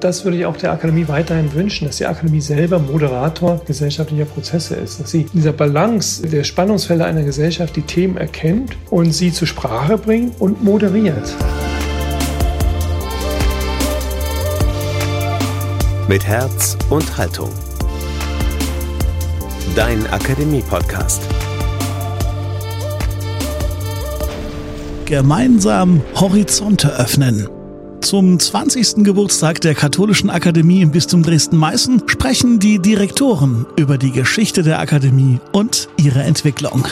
Das würde ich auch der Akademie weiterhin wünschen, dass die Akademie selber Moderator gesellschaftlicher Prozesse ist, dass sie in dieser Balance der Spannungsfelder einer Gesellschaft die Themen erkennt und sie zur Sprache bringt und moderiert. Mit Herz und Haltung. Dein Akademie-Podcast. Gemeinsam Horizonte öffnen. Zum 20. Geburtstag der Katholischen Akademie im Bistum Dresden-Meißen sprechen die Direktoren über die Geschichte der Akademie und ihre Entwicklung.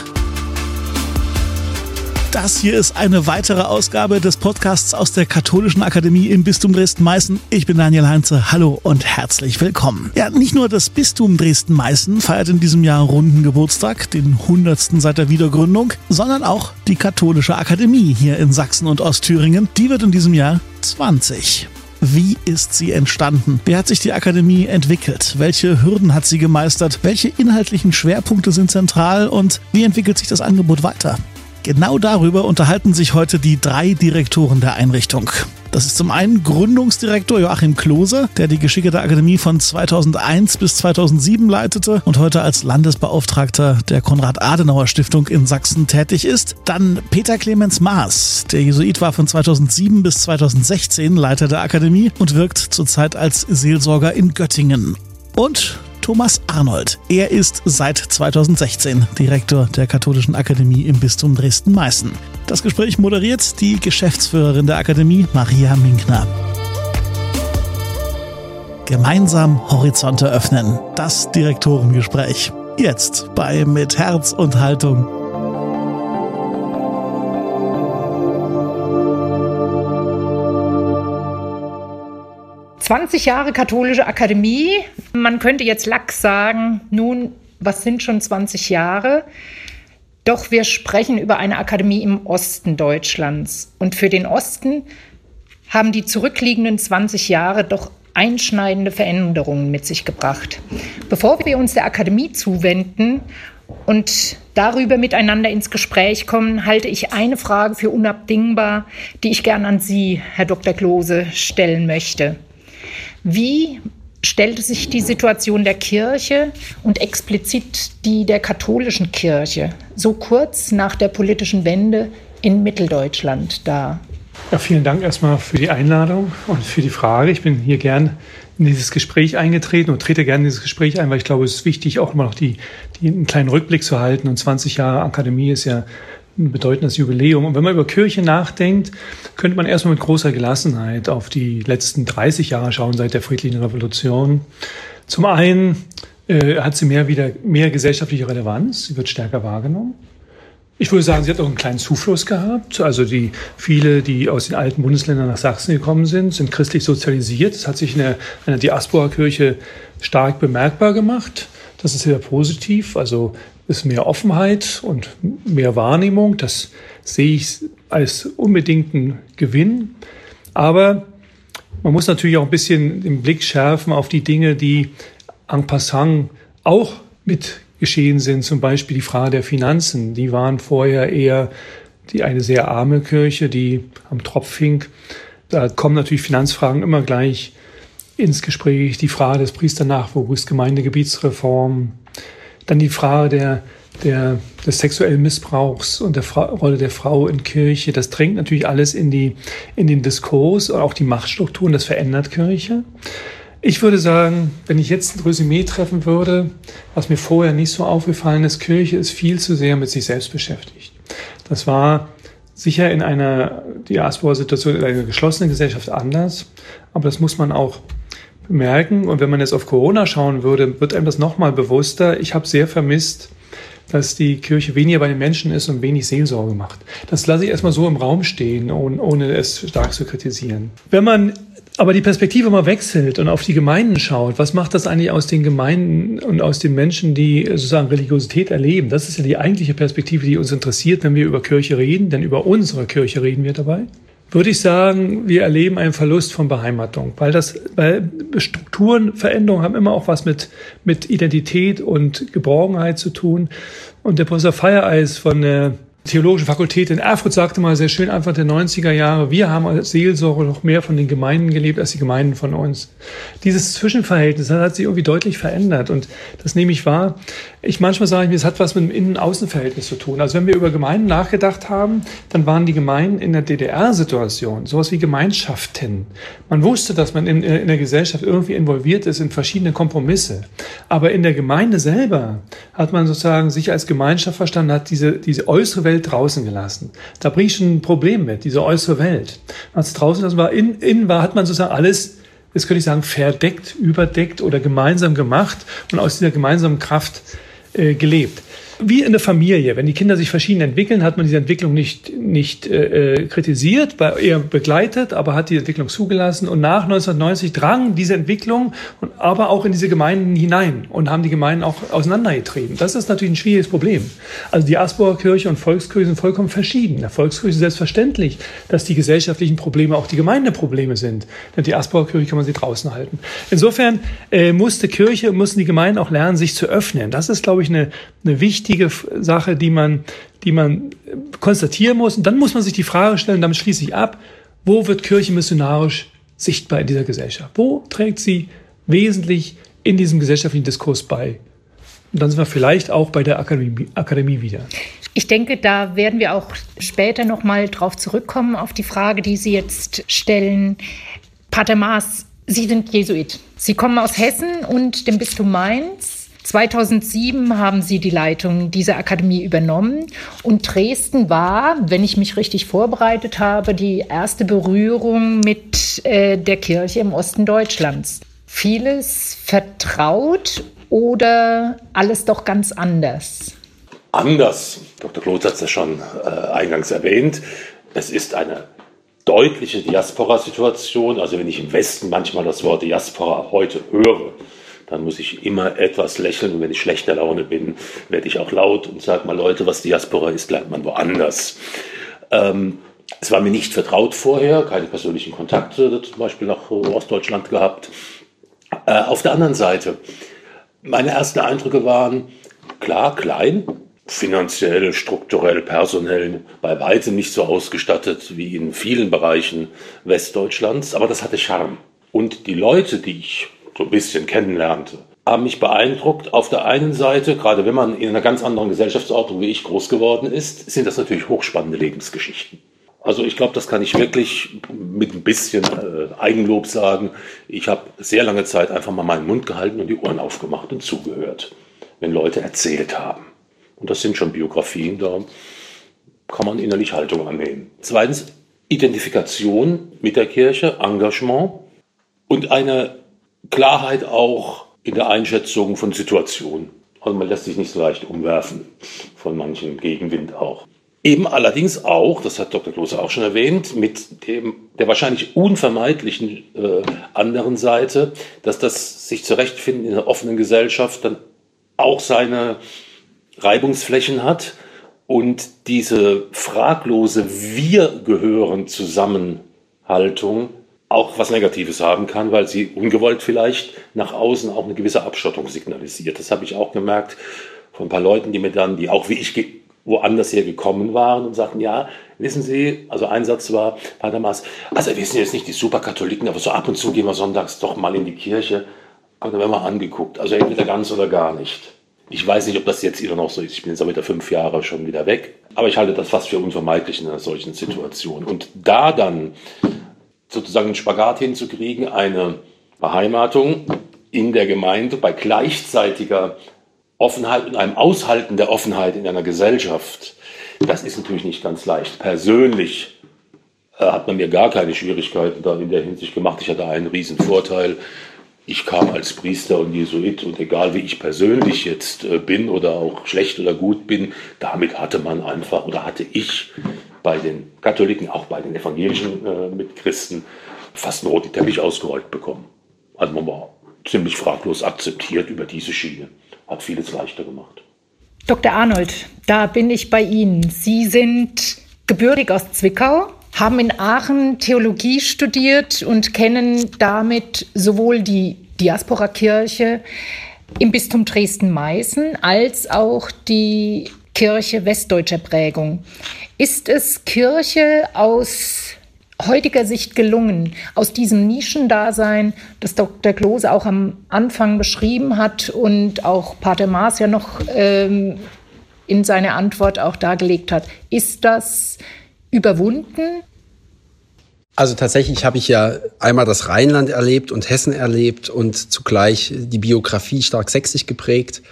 Das hier ist eine weitere Ausgabe des Podcasts aus der Katholischen Akademie im Bistum Dresden-Meißen. Ich bin Daniel Heinze. Hallo und herzlich willkommen. Ja, nicht nur das Bistum Dresden-Meißen feiert in diesem Jahr runden Geburtstag, den 100. seit der Wiedergründung, sondern auch die Katholische Akademie hier in Sachsen und Ostthüringen. Die wird in diesem Jahr 20. Wie ist sie entstanden? Wie hat sich die Akademie entwickelt? Welche Hürden hat sie gemeistert? Welche inhaltlichen Schwerpunkte sind zentral? Und wie entwickelt sich das Angebot weiter? Genau darüber unterhalten sich heute die drei Direktoren der Einrichtung. Das ist zum einen Gründungsdirektor Joachim Klose, der die Geschicke der Akademie von 2001 bis 2007 leitete und heute als Landesbeauftragter der Konrad-Adenauer-Stiftung in Sachsen tätig ist. Dann Peter Clemens Maas, der Jesuit war von 2007 bis 2016 Leiter der Akademie und wirkt zurzeit als Seelsorger in Göttingen. Und Thomas Arnold. Er ist seit 2016 Direktor der Katholischen Akademie im Bistum Dresden-Meißen. Das Gespräch moderiert die Geschäftsführerin der Akademie, Maria Minkner. Gemeinsam Horizonte öffnen. Das Direktorengespräch. Jetzt bei Mit Herz und Haltung. 20 Jahre katholische Akademie. Man könnte jetzt lax sagen, nun, was sind schon 20 Jahre? Doch wir sprechen über eine Akademie im Osten Deutschlands. Und für den Osten haben die zurückliegenden 20 Jahre doch einschneidende Veränderungen mit sich gebracht. Bevor wir uns der Akademie zuwenden und darüber miteinander ins Gespräch kommen, halte ich eine Frage für unabdingbar, die ich gern an Sie, Herr Dr. Klose, stellen möchte. Wie stellte sich die Situation der Kirche und explizit die der katholischen Kirche so kurz nach der politischen Wende in Mitteldeutschland dar? Ja, vielen Dank erstmal für die Einladung und für die Frage. Ich bin hier gern in dieses Gespräch eingetreten und trete gerne in dieses Gespräch ein, weil ich glaube, es ist wichtig, auch immer noch die, die, einen kleinen Rückblick zu halten. Und 20 Jahre Akademie ist ja ein bedeutendes Jubiläum. Und wenn man über Kirche nachdenkt, könnte man erstmal mit großer Gelassenheit auf die letzten 30 Jahre schauen seit der friedlichen Revolution. Zum einen äh, hat sie mehr wieder mehr gesellschaftliche Relevanz, sie wird stärker wahrgenommen. Ich würde sagen, sie hat auch einen kleinen Zufluss gehabt. Also die viele, die aus den alten Bundesländern nach Sachsen gekommen sind, sind christlich sozialisiert. Das hat sich in der, der Diaspora-Kirche stark bemerkbar gemacht. Das ist sehr positiv. Also ist mehr Offenheit und mehr Wahrnehmung. Das sehe ich als unbedingten Gewinn. Aber man muss natürlich auch ein bisschen den Blick schärfen auf die Dinge, die en passant auch mit geschehen sind. Zum Beispiel die Frage der Finanzen. Die waren vorher eher die eine sehr arme Kirche, die am Tropf hing. Da kommen natürlich Finanzfragen immer gleich ins Gespräch. Die Frage des Priesternachwuchs, Gemeindegebietsreform, dann die Frage der, der, des sexuellen Missbrauchs und der Fra Rolle der Frau in Kirche. Das drängt natürlich alles in, die, in den Diskurs und auch die Machtstrukturen. Das verändert Kirche. Ich würde sagen, wenn ich jetzt ein Resümee treffen würde, was mir vorher nicht so aufgefallen ist, Kirche ist viel zu sehr mit sich selbst beschäftigt. Das war sicher in einer Diaspora-Situation, in einer geschlossenen Gesellschaft anders, aber das muss man auch merken. Und wenn man jetzt auf Corona schauen würde, wird einem das nochmal bewusster. Ich habe sehr vermisst, dass die Kirche weniger bei den Menschen ist und wenig Seelsorge macht. Das lasse ich erstmal so im Raum stehen, ohne es stark zu kritisieren. Wenn man aber die Perspektive mal wechselt und auf die Gemeinden schaut, was macht das eigentlich aus den Gemeinden und aus den Menschen, die sozusagen Religiosität erleben? Das ist ja die eigentliche Perspektive, die uns interessiert, wenn wir über Kirche reden, denn über unsere Kirche reden wir dabei würde ich sagen, wir erleben einen Verlust von Beheimatung, weil das, weil Strukturen, Veränderungen haben immer auch was mit, mit Identität und Geborgenheit zu tun. Und der Professor Feiereis von der Theologischen Fakultät in Erfurt sagte mal sehr schön, Anfang der 90er Jahre, wir haben als Seelsorger noch mehr von den Gemeinden gelebt als die Gemeinden von uns. Dieses Zwischenverhältnis hat sich irgendwie deutlich verändert und das nehme ich wahr. Ich manchmal sage ich mir, es hat was mit dem Innen-Außen-Verhältnis zu tun. Also wenn wir über Gemeinden nachgedacht haben, dann waren die Gemeinden in der DDR-Situation sowas wie Gemeinschaften. Man wusste, dass man in, in der Gesellschaft irgendwie involviert ist in verschiedene Kompromisse. Aber in der Gemeinde selber hat man sozusagen sich als Gemeinschaft verstanden, hat diese, diese äußere Welt draußen gelassen. Da bringe ich ein Problem mit, diese äußere Welt. Als draußen das war, innen in war, hat man sozusagen alles jetzt könnte ich sagen, verdeckt, überdeckt oder gemeinsam gemacht und aus dieser gemeinsamen Kraft äh, gelebt wie in der Familie. Wenn die Kinder sich verschieden entwickeln, hat man diese Entwicklung nicht, nicht äh, äh kritisiert, eher begleitet, aber hat die Entwicklung zugelassen. Und nach 1990 drang diese Entwicklung und aber auch in diese Gemeinden hinein und haben die Gemeinden auch auseinandergetrieben. Das ist natürlich ein schwieriges Problem. Also die Asburger Kirche und Volkskirche sind vollkommen verschieden. Der Volkskirche ist selbstverständlich, dass die gesellschaftlichen Probleme auch die Gemeindeprobleme sind. Denn die Asburger Kirche kann man sie draußen halten. Insofern äh, musste Kirche, mussten die Gemeinden auch lernen, sich zu öffnen. Das ist, glaube ich, eine, eine wichtige wichtige Sache, die man, die man konstatieren muss. Und dann muss man sich die Frage stellen, damit schließe ich ab, wo wird Kirche missionarisch sichtbar in dieser Gesellschaft? Wo trägt sie wesentlich in diesem gesellschaftlichen Diskurs bei? Und dann sind wir vielleicht auch bei der Akademie, Akademie wieder. Ich denke, da werden wir auch später noch mal drauf zurückkommen auf die Frage, die Sie jetzt stellen. Pater Maas, Sie sind Jesuit. Sie kommen aus Hessen und dem Bistum Mainz. 2007 haben Sie die Leitung dieser Akademie übernommen und Dresden war, wenn ich mich richtig vorbereitet habe, die erste Berührung mit äh, der Kirche im Osten Deutschlands. Vieles vertraut oder alles doch ganz anders? Anders. Dr. Kloth hat es ja schon äh, eingangs erwähnt. Es ist eine deutliche Diaspora-Situation. Also wenn ich im Westen manchmal das Wort Diaspora heute höre, dann muss ich immer etwas lächeln und wenn ich schlechter Laune bin, werde ich auch laut und sage mal, Leute, was Diaspora ist, lernt man woanders. Ähm, es war mir nicht vertraut vorher, keine persönlichen Kontakte zum Beispiel nach Ostdeutschland gehabt. Äh, auf der anderen Seite, meine ersten Eindrücke waren klar, klein, finanziell, strukturell, personell bei weitem nicht so ausgestattet wie in vielen Bereichen Westdeutschlands, aber das hatte Charme. Und die Leute, die ich so ein bisschen kennenlernte, haben mich beeindruckt. Auf der einen Seite, gerade wenn man in einer ganz anderen Gesellschaftsordnung wie ich groß geworden ist, sind das natürlich hochspannende Lebensgeschichten. Also ich glaube, das kann ich wirklich mit ein bisschen äh, Eigenlob sagen. Ich habe sehr lange Zeit einfach mal meinen Mund gehalten und die Ohren aufgemacht und zugehört, wenn Leute erzählt haben. Und das sind schon Biografien, da kann man innerlich Haltung annehmen. Zweitens, Identifikation mit der Kirche, Engagement und eine Klarheit auch in der Einschätzung von Situationen. Also man lässt sich nicht so leicht umwerfen von manchen Gegenwind auch. Eben allerdings auch, das hat Dr. Klose auch schon erwähnt, mit dem, der wahrscheinlich unvermeidlichen äh, anderen Seite, dass das sich zurechtfinden in einer offenen Gesellschaft dann auch seine Reibungsflächen hat und diese fraglose Wir gehören Zusammenhaltung auch was Negatives haben kann, weil sie ungewollt vielleicht nach außen auch eine gewisse Abschottung signalisiert. Das habe ich auch gemerkt von ein paar Leuten, die mir dann, die auch wie ich woanders her gekommen waren und sagten, ja, wissen Sie, also ein Satz war, Pater Maas, also wir sind jetzt nicht die Superkatholiken, aber so ab und zu gehen wir sonntags doch mal in die Kirche. Aber dann werden wir angeguckt, also entweder ganz oder gar nicht. Ich weiß nicht, ob das jetzt immer noch so ist. Ich bin jetzt wieder fünf Jahre schon wieder weg. Aber ich halte das fast für unvermeidlich in einer solchen Situation. Und da dann sozusagen einen Spagat hinzukriegen, eine Beheimatung in der Gemeinde bei gleichzeitiger Offenheit und einem Aushalten der Offenheit in einer Gesellschaft. Das ist natürlich nicht ganz leicht. Persönlich äh, hat man mir gar keine Schwierigkeiten da in der Hinsicht gemacht. Ich hatte einen riesen Vorteil. Ich kam als Priester und Jesuit und egal wie ich persönlich jetzt äh, bin oder auch schlecht oder gut bin, damit hatte man einfach oder hatte ich bei den Katholiken, auch bei den evangelischen äh, Mitchristen, fast einen roten Teppich ausgerollt bekommen. Also man war ziemlich fraglos akzeptiert über diese Schiene. Hat vieles leichter gemacht. Dr. Arnold, da bin ich bei Ihnen. Sie sind gebürtig aus Zwickau, haben in Aachen Theologie studiert und kennen damit sowohl die Diaspora-Kirche im Bistum Dresden-Meißen als auch die Kirche westdeutscher Prägung. Ist es Kirche aus heutiger Sicht gelungen, aus diesem Nischendasein, das Dr. Klose auch am Anfang beschrieben hat und auch Pater Maas ja noch ähm, in seiner Antwort auch dargelegt hat, ist das überwunden? Also tatsächlich habe ich ja einmal das Rheinland erlebt und Hessen erlebt und zugleich die Biografie stark sächsisch geprägt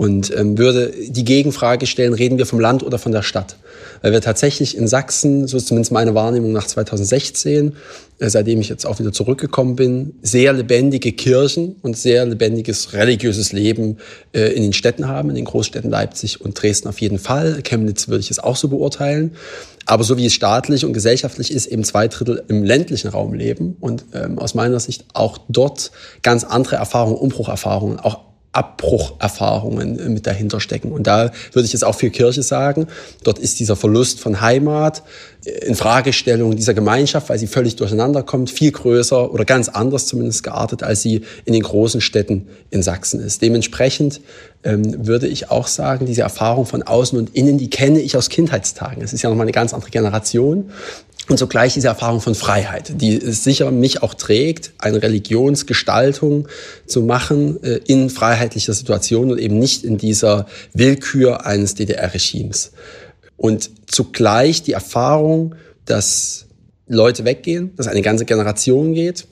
und ähm, würde die Gegenfrage stellen, reden wir vom Land oder von der Stadt? Weil wir tatsächlich in Sachsen, so ist zumindest meine Wahrnehmung nach 2016, äh, seitdem ich jetzt auch wieder zurückgekommen bin, sehr lebendige Kirchen und sehr lebendiges religiöses Leben äh, in den Städten haben, in den Großstädten Leipzig und Dresden auf jeden Fall. Chemnitz würde ich es auch so beurteilen. Aber so wie es staatlich und gesellschaftlich ist, eben zwei Drittel im ländlichen Raum leben und ähm, aus meiner Sicht auch dort ganz andere Erfahrungen, Umbrucherfahrungen, auch Abbrucherfahrungen äh, mit dahinter stecken. Und da würde ich jetzt auch für Kirche sagen, dort ist dieser Verlust von Heimat, äh, in Fragestellung dieser Gemeinschaft, weil sie völlig durcheinander kommt, viel größer oder ganz anders zumindest geartet, als sie in den großen Städten in Sachsen ist. Dementsprechend ähm, würde ich auch sagen, diese Erfahrung von außen und innen, die kenne ich aus Kindheitstagen. Es ist ja nochmal eine ganz andere Generation. Und zugleich diese Erfahrung von Freiheit, die sicher mich auch trägt, eine Religionsgestaltung zu machen äh, in freiheitlicher Situation und eben nicht in dieser Willkür eines DDR-Regimes. Und zugleich die Erfahrung, dass Leute weggehen, dass eine ganze Generation geht,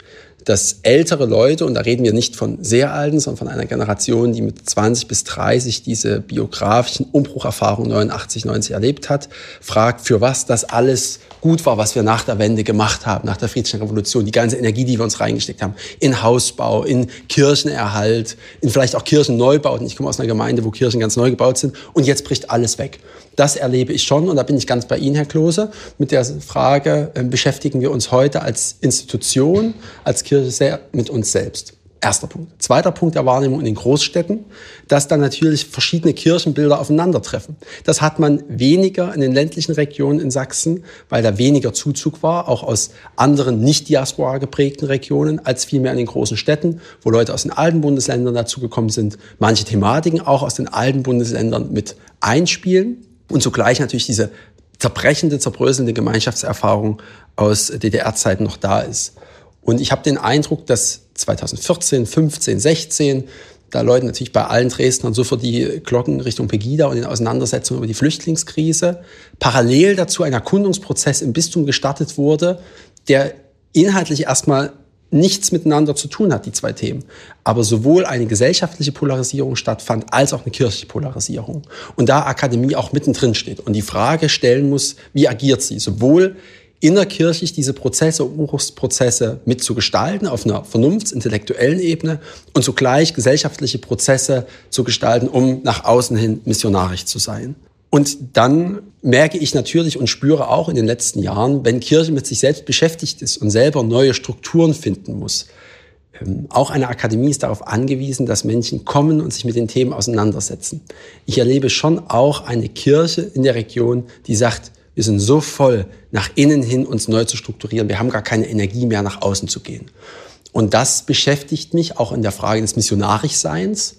dass ältere Leute, und da reden wir nicht von sehr alten, sondern von einer Generation, die mit 20 bis 30 diese biografischen Umbrucherfahrungen 89, 90 erlebt hat, fragt, für was das alles gut war, was wir nach der Wende gemacht haben, nach der Friedlichen Revolution, die ganze Energie, die wir uns reingesteckt haben, in Hausbau, in Kirchenerhalt, in vielleicht auch Kirchenneubauten. Ich komme aus einer Gemeinde, wo Kirchen ganz neu gebaut sind und jetzt bricht alles weg. Das erlebe ich schon und da bin ich ganz bei Ihnen, Herr Klose. Mit der Frage äh, beschäftigen wir uns heute als Institution, als Kirche sehr mit uns selbst. Erster Punkt. Zweiter Punkt der Wahrnehmung in den Großstädten, dass dann natürlich verschiedene Kirchenbilder aufeinandertreffen. Das hat man weniger in den ländlichen Regionen in Sachsen, weil da weniger Zuzug war, auch aus anderen nicht diaspora geprägten Regionen, als vielmehr in den großen Städten, wo Leute aus den alten Bundesländern dazugekommen sind, manche Thematiken auch aus den alten Bundesländern mit einspielen und zugleich natürlich diese zerbrechende, zerbröselnde Gemeinschaftserfahrung aus DDR-Zeiten noch da ist. Und ich habe den Eindruck, dass 2014, 15, 16 da läuten natürlich bei allen Dresdnern sofort die Glocken Richtung Pegida und in Auseinandersetzungen über die Flüchtlingskrise. Parallel dazu ein Erkundungsprozess im Bistum gestartet wurde, der inhaltlich erstmal nichts miteinander zu tun hat, die zwei Themen. Aber sowohl eine gesellschaftliche Polarisierung stattfand, als auch eine kirchliche Polarisierung. Und da Akademie auch mittendrin steht und die Frage stellen muss, wie agiert sie? Sowohl innerkirchlich diese Prozesse, Umbruchsprozesse mitzugestalten auf einer vernunftsintellektuellen Ebene und zugleich gesellschaftliche Prozesse zu gestalten, um nach außen hin missionarisch zu sein. Und dann merke ich natürlich und spüre auch in den letzten Jahren, wenn Kirche mit sich selbst beschäftigt ist und selber neue Strukturen finden muss, ähm, auch eine Akademie ist darauf angewiesen, dass Menschen kommen und sich mit den Themen auseinandersetzen. Ich erlebe schon auch eine Kirche in der Region, die sagt, wir sind so voll, nach innen hin uns neu zu strukturieren. Wir haben gar keine Energie mehr, nach außen zu gehen. Und das beschäftigt mich auch in der Frage des Missionarischseins,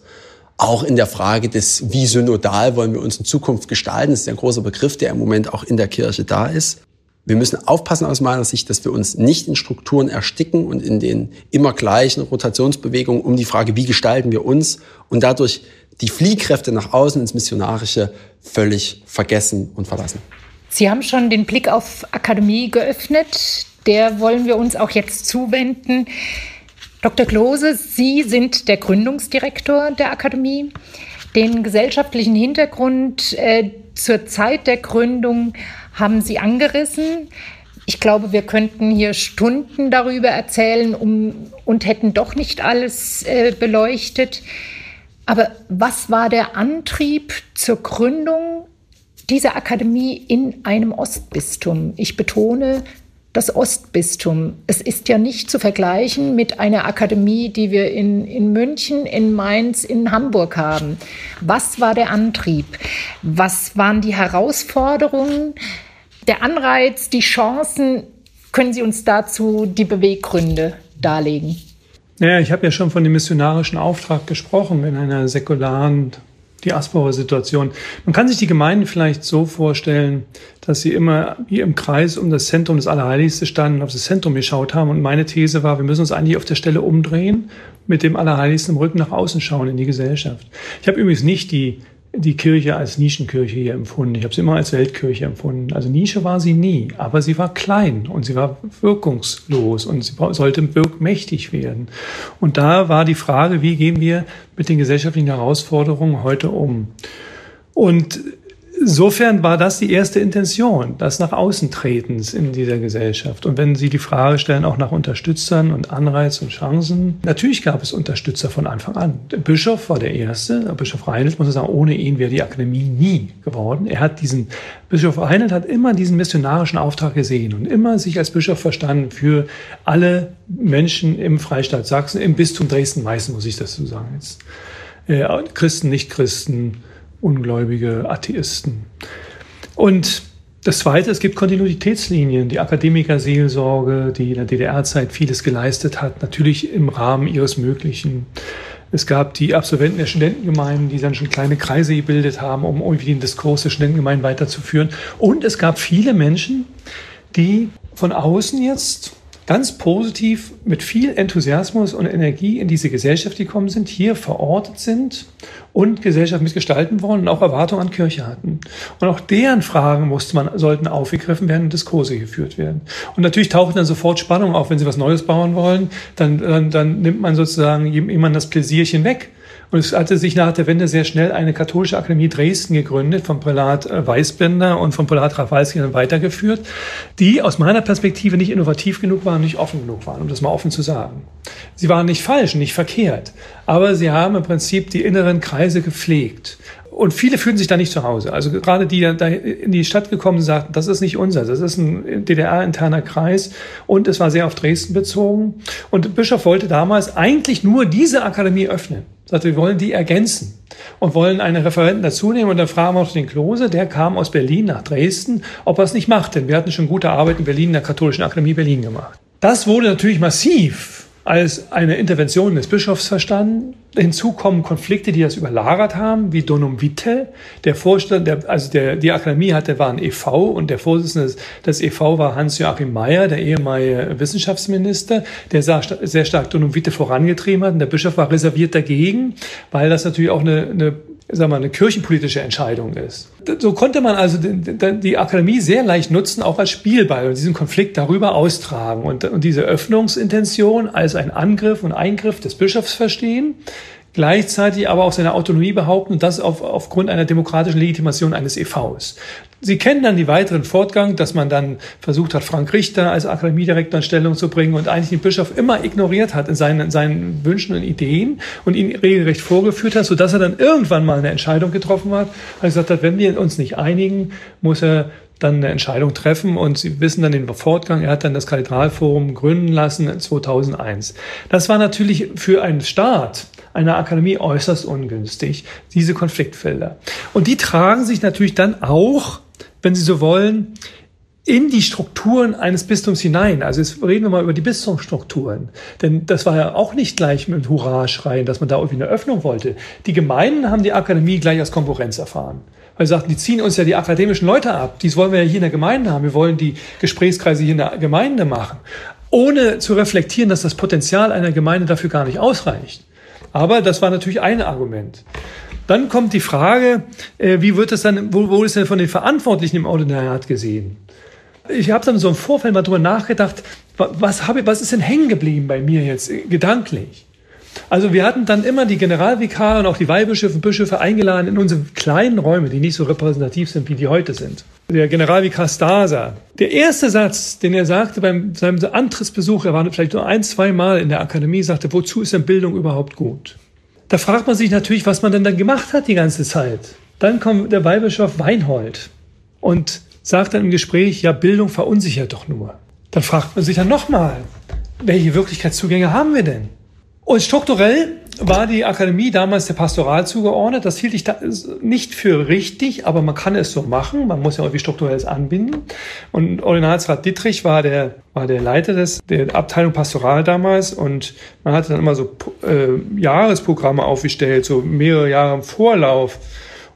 auch in der Frage des, wie synodal wollen wir uns in Zukunft gestalten. Das ist ein großer Begriff, der im Moment auch in der Kirche da ist. Wir müssen aufpassen aus meiner Sicht, dass wir uns nicht in Strukturen ersticken und in den immer gleichen Rotationsbewegungen um die Frage, wie gestalten wir uns und dadurch die Fliehkräfte nach außen ins Missionarische völlig vergessen und verlassen. Sie haben schon den Blick auf Akademie geöffnet. Der wollen wir uns auch jetzt zuwenden. Dr. Klose, Sie sind der Gründungsdirektor der Akademie. Den gesellschaftlichen Hintergrund äh, zur Zeit der Gründung haben Sie angerissen. Ich glaube, wir könnten hier Stunden darüber erzählen um, und hätten doch nicht alles äh, beleuchtet. Aber was war der Antrieb zur Gründung dieser Akademie in einem Ostbistum. Ich betone das Ostbistum. Es ist ja nicht zu vergleichen mit einer Akademie, die wir in, in München, in Mainz, in Hamburg haben. Was war der Antrieb? Was waren die Herausforderungen? Der Anreiz, die Chancen? Können Sie uns dazu die Beweggründe darlegen? Naja, ich habe ja schon von dem missionarischen Auftrag gesprochen in einer säkularen Diaspora-Situation. Man kann sich die Gemeinden vielleicht so vorstellen, dass sie immer hier im Kreis um das Zentrum des Allerheiligsten standen, auf das Zentrum geschaut haben. Und meine These war, wir müssen uns eigentlich auf der Stelle umdrehen, mit dem Allerheiligsten im Rücken nach außen schauen in die Gesellschaft. Ich habe übrigens nicht die die Kirche als Nischenkirche hier empfunden. Ich habe sie immer als Weltkirche empfunden. Also Nische war sie nie, aber sie war klein und sie war wirkungslos und sie sollte wirkmächtig werden. Und da war die Frage, wie gehen wir mit den gesellschaftlichen Herausforderungen heute um? Und Insofern war das die erste Intention, das nach außen tretens in dieser Gesellschaft. Und wenn Sie die Frage stellen, auch nach Unterstützern und Anreiz und Chancen, natürlich gab es Unterstützer von Anfang an. Der Bischof war der Erste, der Bischof Reinhold, muss ich sagen, ohne ihn wäre die Akademie nie geworden. Er hat diesen, Bischof Reinhold hat immer diesen missionarischen Auftrag gesehen und immer sich als Bischof verstanden für alle Menschen im Freistaat Sachsen, im Bistum Dresden-Meißen, muss ich dazu sagen jetzt. Äh, Christen, Nicht-Christen, ungläubige Atheisten. Und das Zweite, es gibt Kontinuitätslinien. Die Akademikerseelsorge, die in der DDR-Zeit vieles geleistet hat, natürlich im Rahmen ihres Möglichen. Es gab die Absolventen der Studentengemeinden, die dann schon kleine Kreise gebildet haben, um irgendwie den Diskurs der Studentengemeinden weiterzuführen. Und es gab viele Menschen, die von außen jetzt ganz positiv mit viel Enthusiasmus und Energie in diese Gesellschaft gekommen sind, hier verortet sind und Gesellschaft mitgestalten wollen und auch Erwartungen an Kirche hatten. Und auch deren Fragen musste man, sollten aufgegriffen werden und Diskurse geführt werden. Und natürlich taucht dann sofort Spannung auf, wenn sie was Neues bauen wollen, dann, dann, dann nimmt man sozusagen jemand das Pläsierchen weg und es hatte sich nach der Wende sehr schnell eine katholische Akademie Dresden gegründet, vom Prälat äh, Weißbender und vom Prälat Rafalski dann weitergeführt, die aus meiner Perspektive nicht innovativ genug waren, nicht offen genug waren, um das mal offen zu sagen. Sie waren nicht falsch, nicht verkehrt, aber sie haben im Prinzip die inneren Kreise gepflegt. Und viele fühlen sich da nicht zu Hause. Also gerade die da in die Stadt gekommen sagten, das ist nicht unser, das ist ein DDR-interner Kreis und es war sehr auf Dresden bezogen. Und Bischof wollte damals eigentlich nur diese Akademie öffnen sagte, wir wollen die ergänzen und wollen einen Referenten dazu nehmen. Und dann fragen wir auch den Klose, der kam aus Berlin nach Dresden, ob er es nicht macht. Denn wir hatten schon gute Arbeit in Berlin, in der Katholischen Akademie Berlin gemacht. Das wurde natürlich massiv als eine Intervention des Bischofs verstanden. Hinzu kommen Konflikte, die das überlagert haben, wie Donum Vitae. Der Vorstand, der, also der, die Akademie hatte, war ein EV und der Vorsitzende des, des EV war Hans-Joachim Mayer, der ehemalige Wissenschaftsminister, der sehr stark Donum Vitae vorangetrieben hat. Und der Bischof war reserviert dagegen, weil das natürlich auch eine, eine sagen wir, eine kirchenpolitische Entscheidung ist. So konnte man also die Akademie sehr leicht nutzen, auch als Spielball und diesen Konflikt darüber austragen und, diese Öffnungsintention als ein Angriff und Eingriff des Bischofs verstehen gleichzeitig aber auch seine Autonomie behaupten und das auf, aufgrund einer demokratischen Legitimation eines EVs. Sie kennen dann die weiteren Fortgang, dass man dann versucht hat, Frank Richter als Akademiedirektor in Stellung zu bringen und eigentlich den Bischof immer ignoriert hat in seinen, seinen Wünschen und Ideen und ihn regelrecht vorgeführt hat, sodass er dann irgendwann mal eine Entscheidung getroffen hat, und gesagt hat, wenn wir uns nicht einigen, muss er dann eine Entscheidung treffen und Sie wissen dann den Fortgang. Er hat dann das Kathedralforum gründen lassen 2001. Das war natürlich für einen Staat einer Akademie äußerst ungünstig, diese Konfliktfelder. Und die tragen sich natürlich dann auch, wenn Sie so wollen, in die Strukturen eines Bistums hinein. Also jetzt reden wir mal über die Bistumsstrukturen. Denn das war ja auch nicht gleich mit Hurra schreien, dass man da irgendwie eine Öffnung wollte. Die Gemeinden haben die Akademie gleich als Konkurrenz erfahren. Weil sie sagten, die ziehen uns ja die akademischen Leute ab. Dies wollen wir ja hier in der Gemeinde haben. Wir wollen die Gesprächskreise hier in der Gemeinde machen. Ohne zu reflektieren, dass das Potenzial einer Gemeinde dafür gar nicht ausreicht. Aber das war natürlich ein Argument. Dann kommt die Frage, äh, wie wird es dann, wo, wo ist denn von den Verantwortlichen im Ordinariat gesehen? Ich habe dann so im Vorfeld mal drüber nachgedacht, was, habe, was ist denn hängen geblieben bei mir jetzt äh, gedanklich? Also wir hatten dann immer die Generalvikare und auch die Weihbischöfe und Bischöfe eingeladen in unsere kleinen Räume, die nicht so repräsentativ sind, wie die heute sind. Der Generalvikar Stasa, der erste Satz, den er sagte beim seinem Antrittsbesuch, er war vielleicht nur ein, zwei Mal in der Akademie, sagte, wozu ist denn Bildung überhaupt gut? Da fragt man sich natürlich, was man denn dann gemacht hat die ganze Zeit. Dann kommt der Weihbischof Weinhold und sagt dann im Gespräch, ja, Bildung verunsichert doch nur. Dann fragt man sich dann nochmal, welche Wirklichkeitszugänge haben wir denn? Und strukturell war die Akademie damals der Pastoral zugeordnet. Das hielt ich da nicht für richtig, aber man kann es so machen. Man muss ja irgendwie strukturelles anbinden. Und Ordinalsrat Dittrich war der, war der Leiter des, der Abteilung Pastoral damals und man hatte dann immer so äh, Jahresprogramme aufgestellt, so mehrere Jahre im Vorlauf.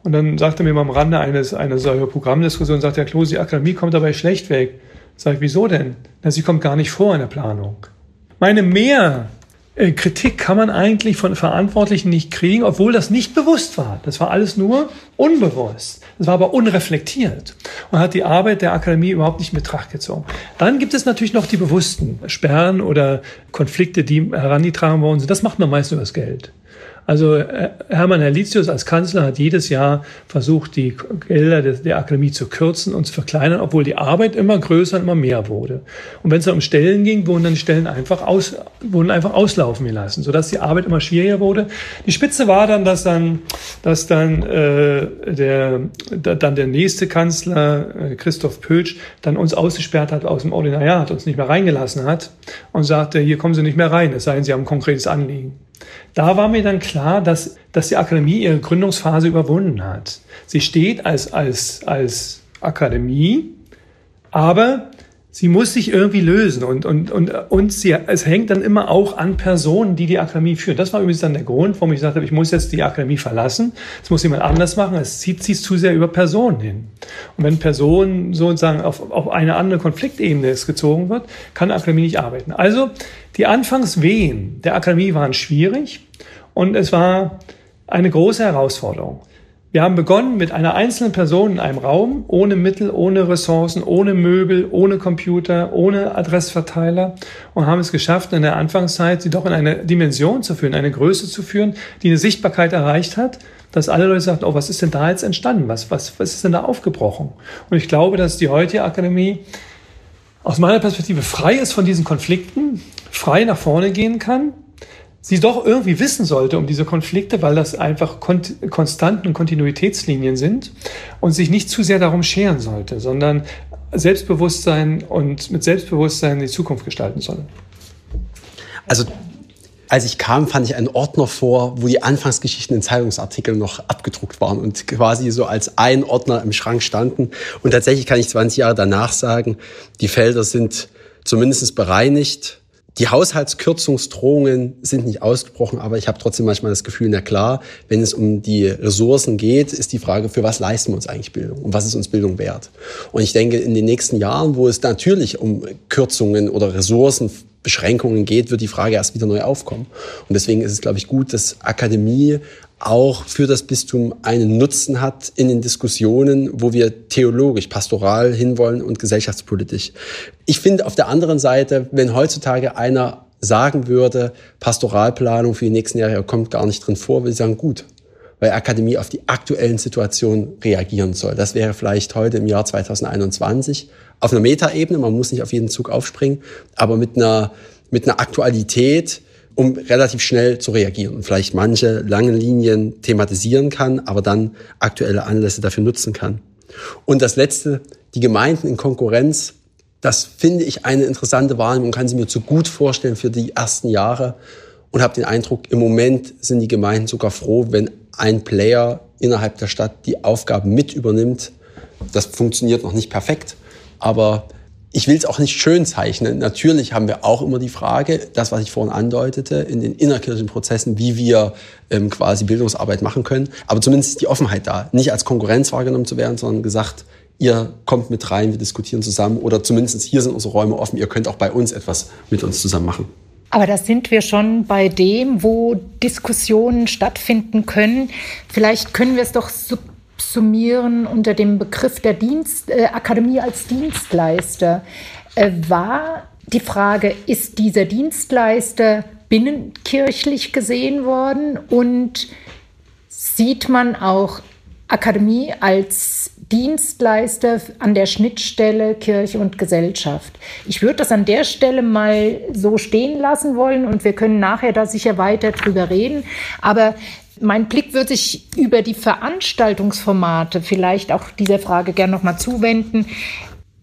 Und dann sagte mir mal am Rande eines, einer solcher Programmdiskussion, sagt der Klose, die Akademie kommt dabei schlecht weg. Sag ich, wieso denn? Na, sie kommt gar nicht vor in der Planung. Meine mehr äh, Kritik kann man eigentlich von Verantwortlichen nicht kriegen, obwohl das nicht bewusst war. Das war alles nur unbewusst. Das war aber unreflektiert und hat die Arbeit der Akademie überhaupt nicht in Betracht gezogen. Dann gibt es natürlich noch die bewussten Sperren oder Konflikte, die herangetragen worden sind. Das macht man meist über das Geld. Also äh, Hermann Herlitius als Kanzler hat jedes Jahr versucht, die Gelder der Akademie zu kürzen und zu verkleinern, obwohl die Arbeit immer größer und immer mehr wurde. Und wenn es um Stellen ging, wurden dann die Stellen einfach, aus, wurden einfach auslaufen gelassen, sodass die Arbeit immer schwieriger wurde. Die Spitze war dann, dass dann, dass dann, äh, der, dann der nächste Kanzler, äh, Christoph Pötsch, dann uns ausgesperrt hat aus dem Ordinariat, uns nicht mehr reingelassen hat und sagte, hier kommen Sie nicht mehr rein, es sei denn, Sie haben ein konkretes Anliegen. Da war mir dann klar, dass, dass die Akademie ihre Gründungsphase überwunden hat. Sie steht als, als, als Akademie, aber sie muss sich irgendwie lösen und, und, und, und sie, es hängt dann immer auch an Personen, die die Akademie führen. Das war übrigens dann der Grund, warum ich gesagt habe, ich muss jetzt die Akademie verlassen. Das muss jemand anders machen. Es zieht sich zu sehr über Personen hin. Und wenn Personen sozusagen auf, auf eine andere Konfliktebene gezogen wird, kann die Akademie nicht arbeiten. Also die Anfangswehen der Akademie waren schwierig und es war eine große Herausforderung. Wir haben begonnen mit einer einzelnen Person in einem Raum, ohne Mittel, ohne Ressourcen, ohne Möbel, ohne Computer, ohne Adressverteiler und haben es geschafft, in der Anfangszeit sie doch in eine Dimension zu führen, eine Größe zu führen, die eine Sichtbarkeit erreicht hat, dass alle Leute sagten, oh, was ist denn da jetzt entstanden? Was, was, was ist denn da aufgebrochen? Und ich glaube, dass die heutige Akademie aus meiner Perspektive frei ist von diesen Konflikten, frei nach vorne gehen kann sie doch irgendwie wissen sollte um diese Konflikte, weil das einfach Konstanten und Kontinuitätslinien sind und sich nicht zu sehr darum scheren sollte, sondern Selbstbewusstsein und mit Selbstbewusstsein die Zukunft gestalten soll. Also als ich kam, fand ich einen Ordner vor, wo die Anfangsgeschichten in Zeitungsartikeln noch abgedruckt waren und quasi so als ein Ordner im Schrank standen. Und tatsächlich kann ich 20 Jahre danach sagen, die Felder sind zumindest bereinigt die Haushaltskürzungsdrohungen sind nicht ausgebrochen, aber ich habe trotzdem manchmal das Gefühl, na klar, wenn es um die Ressourcen geht, ist die Frage, für was leisten wir uns eigentlich Bildung und was ist uns Bildung wert? Und ich denke, in den nächsten Jahren, wo es natürlich um Kürzungen oder Ressourcenbeschränkungen geht, wird die Frage erst wieder neu aufkommen. Und deswegen ist es, glaube ich, gut, dass Akademie auch für das Bistum einen Nutzen hat in den Diskussionen, wo wir theologisch, pastoral hinwollen und gesellschaftspolitisch. Ich finde auf der anderen Seite, wenn heutzutage einer sagen würde, Pastoralplanung für die nächsten Jahre kommt gar nicht drin vor, würde ich sagen, gut, weil Akademie auf die aktuellen Situationen reagieren soll. Das wäre vielleicht heute im Jahr 2021 auf einer Metaebene, man muss nicht auf jeden Zug aufspringen, aber mit einer, mit einer Aktualität, um relativ schnell zu reagieren vielleicht manche langen Linien thematisieren kann, aber dann aktuelle Anlässe dafür nutzen kann. Und das Letzte, die Gemeinden in Konkurrenz, das finde ich eine interessante Wahrnehmung, kann sie mir zu gut vorstellen für die ersten Jahre und habe den Eindruck, im Moment sind die Gemeinden sogar froh, wenn ein Player innerhalb der Stadt die Aufgaben mit übernimmt. Das funktioniert noch nicht perfekt, aber ich will es auch nicht schön zeichnen. Natürlich haben wir auch immer die Frage, das, was ich vorhin andeutete, in den innerkirchlichen Prozessen, wie wir ähm, quasi Bildungsarbeit machen können. Aber zumindest ist die Offenheit da, nicht als Konkurrenz wahrgenommen zu werden, sondern gesagt, ihr kommt mit rein, wir diskutieren zusammen oder zumindest hier sind unsere Räume offen, ihr könnt auch bei uns etwas mit uns zusammen machen. Aber da sind wir schon bei dem, wo Diskussionen stattfinden können. Vielleicht können wir es doch so subsumieren unter dem Begriff der Dienst, äh, Akademie als Dienstleister. Äh, war die Frage, ist dieser Dienstleister binnenkirchlich gesehen worden und sieht man auch Akademie als Dienstleister an der Schnittstelle Kirche und Gesellschaft. Ich würde das an der Stelle mal so stehen lassen wollen und wir können nachher da sicher weiter drüber reden. Aber mein Blick wird sich über die Veranstaltungsformate vielleicht auch dieser Frage gern nochmal zuwenden.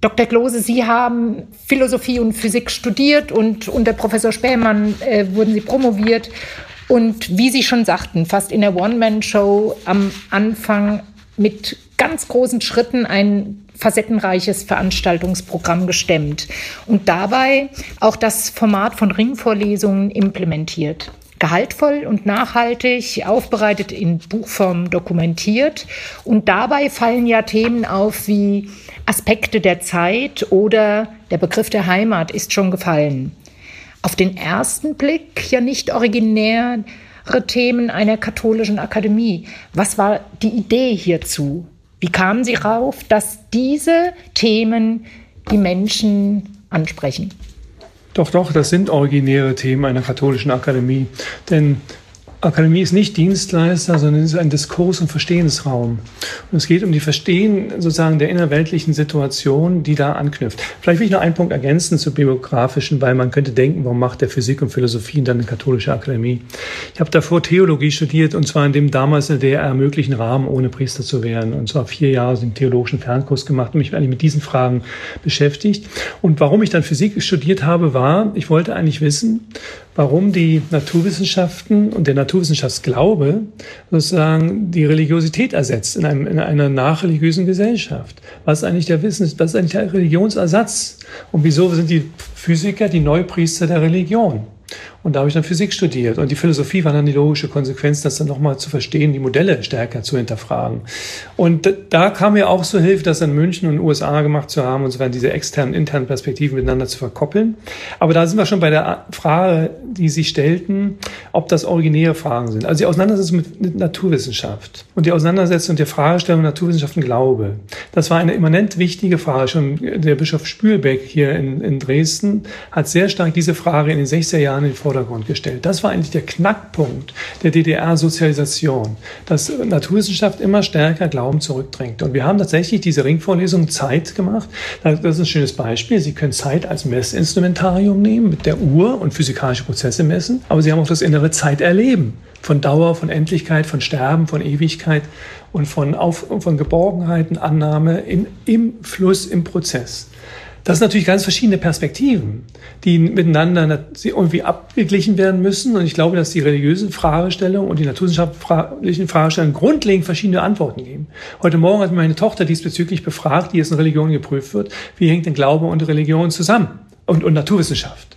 Dr. Klose, Sie haben Philosophie und Physik studiert und unter Professor Spähmann äh, wurden Sie promoviert. Und wie Sie schon sagten, fast in der One-Man-Show am Anfang mit ganz großen Schritten ein facettenreiches Veranstaltungsprogramm gestemmt und dabei auch das Format von Ringvorlesungen implementiert. Gehaltvoll und nachhaltig, aufbereitet in Buchform dokumentiert. Und dabei fallen ja Themen auf wie Aspekte der Zeit oder der Begriff der Heimat ist schon gefallen. Auf den ersten Blick ja nicht originäre Themen einer katholischen Akademie. Was war die Idee hierzu? Wie kamen Sie rauf, dass diese Themen die Menschen ansprechen? Doch, doch, das sind originäre Themen einer katholischen Akademie. Denn Akademie ist nicht Dienstleister, sondern ist ein Diskurs- und Verstehensraum. Und es geht um die Verstehen sozusagen der innerweltlichen Situation, die da anknüpft. Vielleicht will ich noch einen Punkt ergänzen zu biografischen, weil man könnte denken, warum macht der Physik und Philosophie dann eine katholische Akademie? Ich habe davor Theologie studiert und zwar in dem damals in der ermöglichen Rahmen, ohne Priester zu werden. Und zwar vier Jahre den theologischen Fernkurs gemacht und mich eigentlich mit diesen Fragen beschäftigt. Und warum ich dann Physik studiert habe, war, ich wollte eigentlich wissen, warum die Naturwissenschaften und der Naturwissenschaftsglaube sozusagen die Religiosität ersetzt in, einem, in einer nachreligiösen Gesellschaft. Was ist eigentlich der Wissens, was ist eigentlich der Religionsersatz? Und wieso sind die Physiker die Neupriester der Religion? Und da habe ich dann Physik studiert. Und die Philosophie war dann die logische Konsequenz, das dann nochmal zu verstehen, die Modelle stärker zu hinterfragen. Und da kam mir auch so Hilfe, das in München und USA gemacht zu haben und so weiter, diese externen, internen Perspektiven miteinander zu verkoppeln. Aber da sind wir schon bei der Frage, die Sie stellten, ob das originäre Fragen sind. Also die Auseinandersetzung mit Naturwissenschaft und die Auseinandersetzung der Fragestellung Naturwissenschaften Glaube. Das war eine immanent wichtige Frage. Schon der Bischof Spülbeck hier in, in Dresden hat sehr stark diese Frage in den 60er Jahren in den Vordergrund gestellt. Das war eigentlich der Knackpunkt der DDR-Sozialisation, dass Naturwissenschaft immer stärker Glauben zurückdrängt. Und wir haben tatsächlich diese Ringvorlesung Zeit gemacht. Das ist ein schönes Beispiel. Sie können Zeit als Messinstrumentarium nehmen, mit der Uhr und physikalische Prozesse messen, aber Sie haben auch das innere Zeiterleben von Dauer, von Endlichkeit, von Sterben, von Ewigkeit und von, Auf von Geborgenheiten, Annahme in, im Fluss, im Prozess. Das sind natürlich ganz verschiedene Perspektiven, die miteinander irgendwie abgeglichen werden müssen. Und ich glaube, dass die religiösen Fragestellungen und die naturwissenschaftlichen Fragestellungen grundlegend verschiedene Antworten geben. Heute Morgen hat meine Tochter diesbezüglich befragt, die jetzt in Religion geprüft wird, wie hängt denn Glaube und Religion zusammen und, und Naturwissenschaft?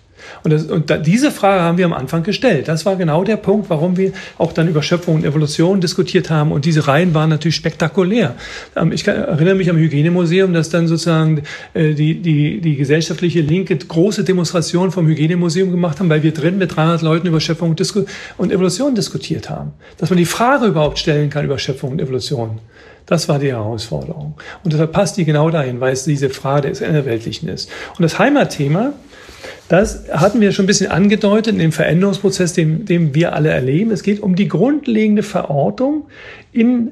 Und, das, und da, diese Frage haben wir am Anfang gestellt. Das war genau der Punkt, warum wir auch dann über Schöpfung und Evolution diskutiert haben. Und diese Reihen waren natürlich spektakulär. Ähm, ich kann, erinnere mich am Hygienemuseum, dass dann sozusagen äh, die, die, die gesellschaftliche Linke große Demonstrationen vom Hygienemuseum gemacht haben, weil wir drin mit 300 Leuten über Schöpfung und, Evolution diskutiert haben. Dass man die Frage überhaupt stellen kann über Schöpfung und Evolution. Das war die Herausforderung. Und deshalb passt die genau dahin, weil es diese Frage des Innerweltlichen ist. Und das Heimatthema, das hatten wir schon ein bisschen angedeutet in dem Veränderungsprozess, den, den wir alle erleben. Es geht um die grundlegende Verortung in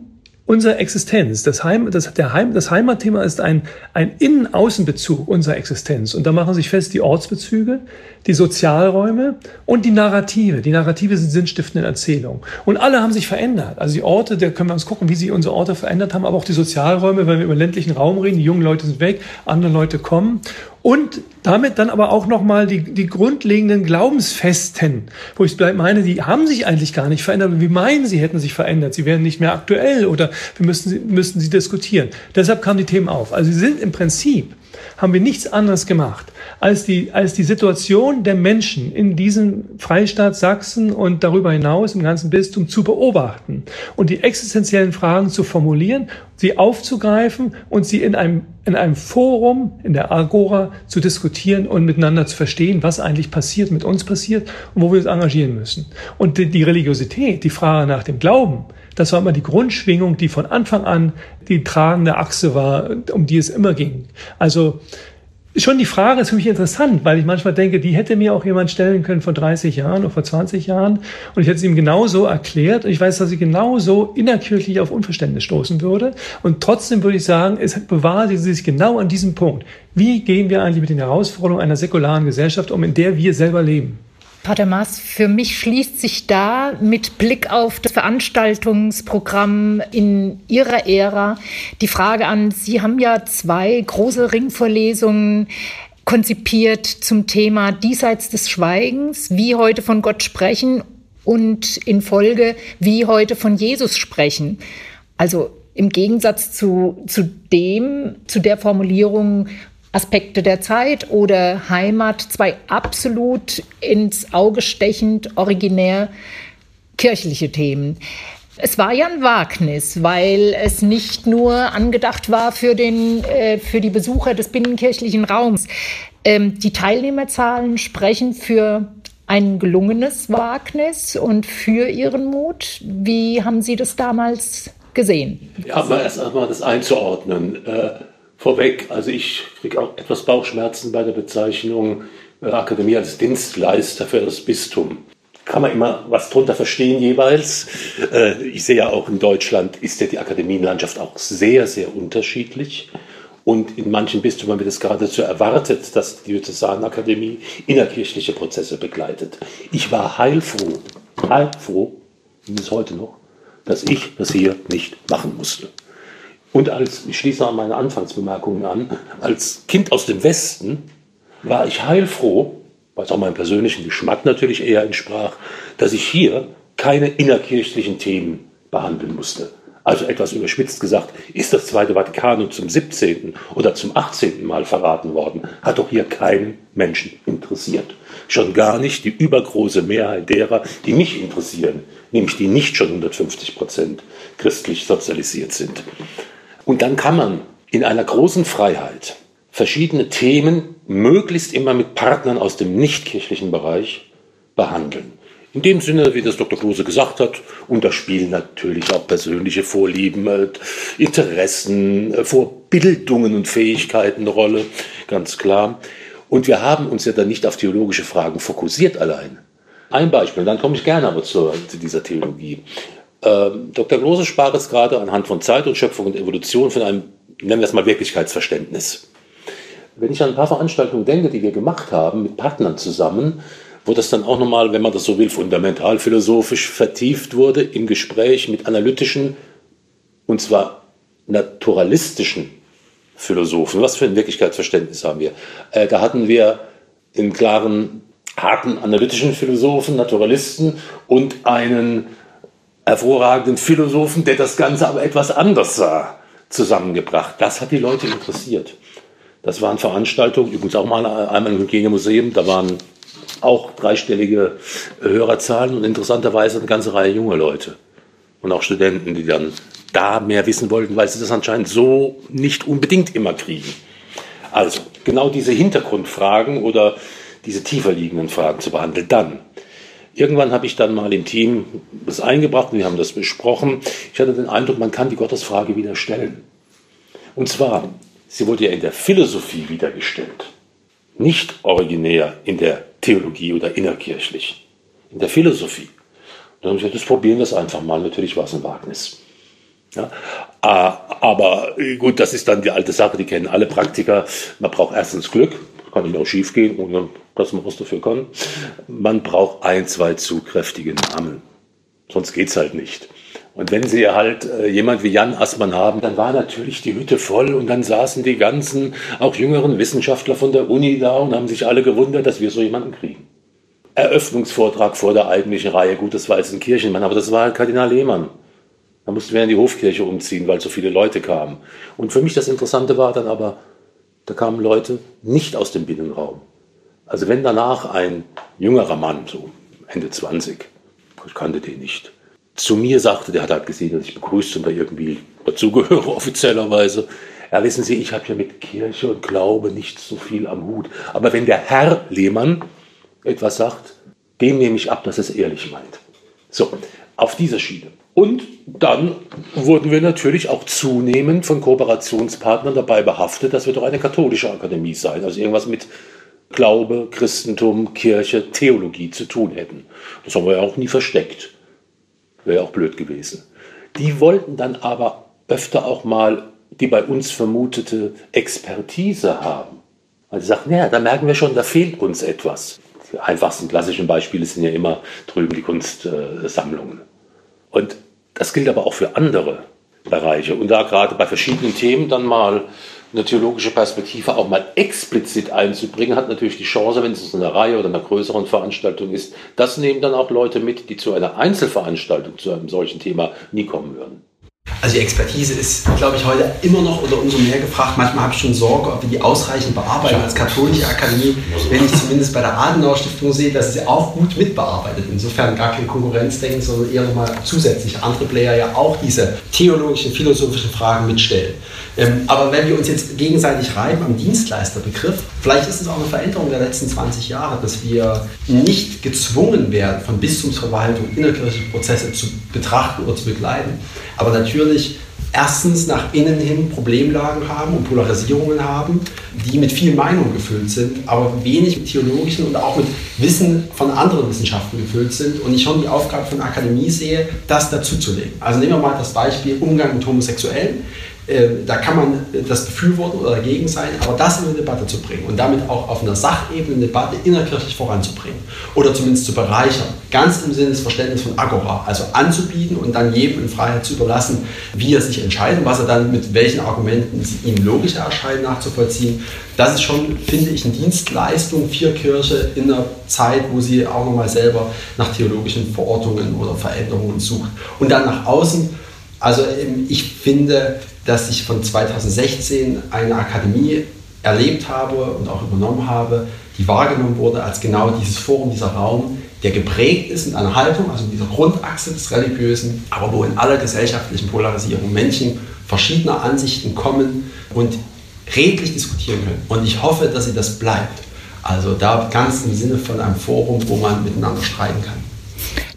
unserer Existenz. Das, Heim, das, der Heim, das Heimatthema ist ein, ein Innen-Außen-Bezug unserer Existenz. Und da machen sich fest die Ortsbezüge, die Sozialräume und die Narrative. Die Narrative sind sinnstiftende Erzählungen. Und alle haben sich verändert. Also die Orte, da können wir uns gucken, wie sich unsere Orte verändert haben, aber auch die Sozialräume, wenn wir über ländlichen Raum reden, die jungen Leute sind weg, andere Leute kommen. Und damit dann aber auch nochmal die, die grundlegenden Glaubensfesten, wo ich meine, die haben sich eigentlich gar nicht verändert. Wir meinen, sie hätten sich verändert. Sie wären nicht mehr aktuell oder wir müssten, müssten sie diskutieren. Deshalb kamen die Themen auf. Also sie sind im Prinzip haben wir nichts anderes gemacht, als die, als die Situation der Menschen in diesem Freistaat Sachsen und darüber hinaus im ganzen Bistum zu beobachten und die existenziellen Fragen zu formulieren, sie aufzugreifen und sie in einem, in einem Forum, in der Agora zu diskutieren und miteinander zu verstehen, was eigentlich passiert, mit uns passiert und wo wir uns engagieren müssen. Und die, die Religiosität, die Frage nach dem Glauben, das war immer die Grundschwingung, die von Anfang an die tragende Achse war, um die es immer ging. Also schon die Frage ist für mich interessant, weil ich manchmal denke, die hätte mir auch jemand stellen können vor 30 Jahren oder vor 20 Jahren und ich hätte es ihm genauso erklärt und ich weiß, dass ich genauso innerkirchlich auf Unverständnis stoßen würde und trotzdem würde ich sagen, es bewahrt sie sich genau an diesem Punkt. Wie gehen wir eigentlich mit den Herausforderungen einer säkularen Gesellschaft um, in der wir selber leben? Pater Maas, für mich schließt sich da mit Blick auf das Veranstaltungsprogramm in Ihrer Ära die Frage an, Sie haben ja zwei große Ringvorlesungen konzipiert zum Thema Diesseits des Schweigens, wie heute von Gott sprechen und in Folge wie heute von Jesus sprechen. Also im Gegensatz zu, zu dem, zu der Formulierung Aspekte der Zeit oder Heimat, zwei absolut ins Auge stechend originär kirchliche Themen. Es war ja ein Wagnis, weil es nicht nur angedacht war für, den, äh, für die Besucher des binnenkirchlichen Raums. Ähm, die Teilnehmerzahlen sprechen für ein gelungenes Wagnis und für Ihren Mut. Wie haben Sie das damals gesehen? Ja, aber erst einmal das einzuordnen. Äh, vorweg, also ich kriege auch etwas Bauchschmerzen bei der Bezeichnung äh, Akademie als Dienstleister für das Bistum kann man immer was drunter verstehen jeweils. Äh, ich sehe ja auch in Deutschland ist ja die Akademienlandschaft auch sehr, sehr unterschiedlich. Und in manchen Bistümern wird es geradezu erwartet, dass die Diözesanakademie innerkirchliche Prozesse begleitet. Ich war heilfroh, heilfroh, bis heute noch, dass ich das hier nicht machen musste. Und als, ich schließe an meine Anfangsbemerkungen an, als Kind aus dem Westen war ich heilfroh, was auch meinem persönlichen Geschmack natürlich eher entsprach, dass ich hier keine innerkirchlichen Themen behandeln musste. Also etwas überspitzt gesagt, ist das Zweite Vatikanum zum 17. oder zum 18. Mal verraten worden, hat doch hier keinen Menschen interessiert. Schon gar nicht die übergroße Mehrheit derer, die mich interessieren, nämlich die nicht schon 150 Prozent christlich sozialisiert sind. Und dann kann man in einer großen Freiheit verschiedene Themen möglichst immer mit Partnern aus dem nichtkirchlichen Bereich behandeln. In dem Sinne, wie das Dr. Klose gesagt hat, und da spielen natürlich auch persönliche Vorlieben, äh, Interessen, äh, Vorbildungen und Fähigkeiten eine Rolle, ganz klar. Und wir haben uns ja dann nicht auf theologische Fragen fokussiert allein. Ein Beispiel, dann komme ich gerne aber zu, zu dieser Theologie. Ähm, Dr. Klose sprach es gerade anhand von Zeit und Schöpfung und Evolution von einem, nennen wir es mal, Wirklichkeitsverständnis wenn ich an ein paar Veranstaltungen denke, die wir gemacht haben mit Partnern zusammen, wo das dann auch nochmal, wenn man das so will, fundamental philosophisch vertieft wurde im Gespräch mit analytischen und zwar naturalistischen Philosophen. Was für ein Wirklichkeitsverständnis haben wir? Äh, da hatten wir einen klaren, harten analytischen Philosophen, Naturalisten und einen hervorragenden Philosophen, der das Ganze aber etwas anders sah, zusammengebracht. Das hat die Leute interessiert. Das waren Veranstaltungen, übrigens auch mal einmal im Hygienemuseum, da waren auch dreistellige Hörerzahlen und interessanterweise eine ganze Reihe junger Leute und auch Studenten, die dann da mehr wissen wollten, weil sie das anscheinend so nicht unbedingt immer kriegen. Also genau diese Hintergrundfragen oder diese tiefer liegenden Fragen zu behandeln. Dann, irgendwann habe ich dann mal im Team das eingebracht und wir haben das besprochen. Ich hatte den Eindruck, man kann die Gottesfrage wieder stellen. Und zwar, Sie wurde ja in der Philosophie wiedergestellt, nicht originär in der Theologie oder innerkirchlich, in der Philosophie. Und dann habe ich gesagt, das probieren wir es einfach mal. Natürlich war es ein Wagnis. Ja, ah, aber gut, das ist dann die alte Sache, die kennen alle Praktiker. Man braucht erstens Glück, kann nicht auch schief gehen, ohne dass man was dafür kann. Man braucht ein, zwei zu kräftige Namen. Sonst geht es halt nicht. Und wenn Sie halt äh, jemand wie Jan Assmann haben, dann war natürlich die Hütte voll und dann saßen die ganzen, auch jüngeren Wissenschaftler von der Uni da und haben sich alle gewundert, dass wir so jemanden kriegen. Eröffnungsvortrag vor der eigentlichen Reihe. Gut, das war jetzt ein Kirchenmann, aber das war halt Kardinal Lehmann. Da mussten wir in die Hofkirche umziehen, weil so viele Leute kamen. Und für mich das Interessante war dann aber, da kamen Leute nicht aus dem Binnenraum. Also wenn danach ein jüngerer Mann, so Ende 20, ich kannte den nicht, zu mir sagte, der hat halt gesehen, dass ich begrüßt und da irgendwie dazugehöre offiziellerweise. Ja, wissen Sie, ich habe ja mit Kirche und Glaube nicht so viel am Hut. Aber wenn der Herr Lehmann etwas sagt, dem nehme ich ab, dass es ehrlich meint. So, auf dieser Schiene. Und dann wurden wir natürlich auch zunehmend von Kooperationspartnern dabei behaftet, dass wir doch eine katholische Akademie sein, also irgendwas mit Glaube, Christentum, Kirche, Theologie zu tun hätten. Das haben wir ja auch nie versteckt. Wäre auch blöd gewesen. Die wollten dann aber öfter auch mal die bei uns vermutete Expertise haben. Weil sie sagten, ja, da merken wir schon, da fehlt uns etwas. Die einfachsten klassischen Beispiele sind ja immer drüben die Kunstsammlungen. Und das gilt aber auch für andere Bereiche. Und da gerade bei verschiedenen Themen dann mal eine theologische Perspektive auch mal explizit einzubringen, hat natürlich die Chance, wenn es eine Reihe oder einer größeren Veranstaltung ist, das nehmen dann auch Leute mit, die zu einer Einzelveranstaltung zu einem solchen Thema nie kommen würden. Also die Expertise ist, glaube ich, heute immer noch oder umso mehr gefragt. Manchmal habe ich schon Sorge, ob wir die ausreichend bearbeiten als katholische Akademie. Wenn ich zumindest bei der Adenauer Stiftung sehe, dass sie auch gut mitbearbeitet. Insofern gar kein Konkurrenzdenken, sondern eher nochmal zusätzlich andere Player ja auch diese theologischen, philosophischen Fragen mitstellen. Ähm, aber wenn wir uns jetzt gegenseitig reiben am Dienstleisterbegriff, vielleicht ist es auch eine Veränderung der letzten 20 Jahre, dass wir nicht gezwungen werden, von Bistumsverwaltung innerkirchliche Prozesse zu betrachten oder zu begleiten, aber natürlich erstens nach innen hin Problemlagen haben und Polarisierungen haben, die mit viel Meinung gefüllt sind, aber wenig mit theologischen und auch mit Wissen von anderen Wissenschaften gefüllt sind. Und ich schon die Aufgabe von Akademie sehe, das dazuzulegen. Also nehmen wir mal das Beispiel Umgang mit Homosexuellen. Ähm, da kann man das befürworten oder dagegen sein, aber das in eine Debatte zu bringen und damit auch auf einer Sachebene eine Debatte innerkirchlich voranzubringen oder zumindest zu bereichern, ganz im Sinne des Verständnisses von Agora, also anzubieten und dann jedem in Freiheit zu überlassen, wie er sich entscheidet, was er dann mit welchen Argumenten ihm logischer erscheint nachzuvollziehen. Das ist schon, finde ich, eine Dienstleistung für Kirche in einer Zeit, wo sie auch nochmal selber nach theologischen Verortungen oder Veränderungen sucht. Und dann nach außen, also ähm, ich finde, dass ich von 2016 eine Akademie erlebt habe und auch übernommen habe, die wahrgenommen wurde als genau dieses Forum, dieser Raum, der geprägt ist mit einer Haltung, also dieser Grundachse des Religiösen, aber wo in aller gesellschaftlichen Polarisierung Menschen verschiedener Ansichten kommen und redlich diskutieren können. Und ich hoffe, dass sie das bleibt. Also da ganz im Sinne von einem Forum, wo man miteinander streiten kann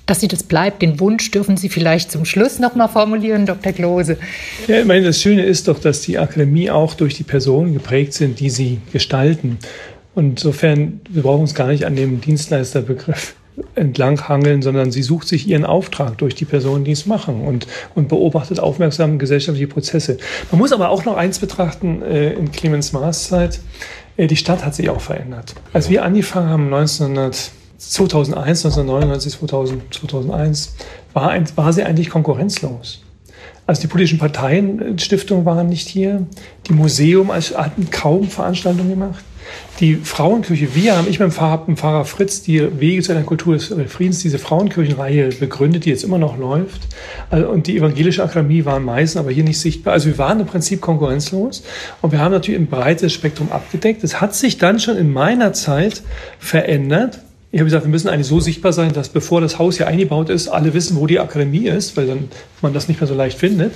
dass sie das bleibt. Den Wunsch dürfen Sie vielleicht zum Schluss noch mal formulieren, Dr. Klose. Ja, ich meine, das Schöne ist doch, dass die Akademie auch durch die Personen geprägt sind, die sie gestalten. Und insofern, wir brauchen uns gar nicht an dem Dienstleisterbegriff entlanghangeln, sondern sie sucht sich ihren Auftrag durch die Personen, die es machen und, und beobachtet aufmerksam gesellschaftliche Prozesse. Man muss aber auch noch eins betrachten äh, in Clemens Maas Zeit. Äh, die Stadt hat sich auch verändert. Als wir angefangen haben, 1900 2001, 1999, 2000, 2001 war, war sie eigentlich konkurrenzlos. Also die politischen Parteienstiftungen waren nicht hier. Die Museum hatten kaum Veranstaltungen gemacht. Die Frauenkirche, wir haben, ich mit dem Pfarrer, dem Pfarrer Fritz, die Wege zu einer Kultur des Friedens, diese Frauenkirchenreihe begründet, die jetzt immer noch läuft. Also, und die evangelische Akademie war in Meißen, aber hier nicht sichtbar. Also wir waren im Prinzip konkurrenzlos und wir haben natürlich ein breites Spektrum abgedeckt. Es hat sich dann schon in meiner Zeit verändert, ich habe gesagt, wir müssen eigentlich so sichtbar sein, dass bevor das Haus hier eingebaut ist, alle wissen, wo die Akademie ist, weil dann man das nicht mehr so leicht findet.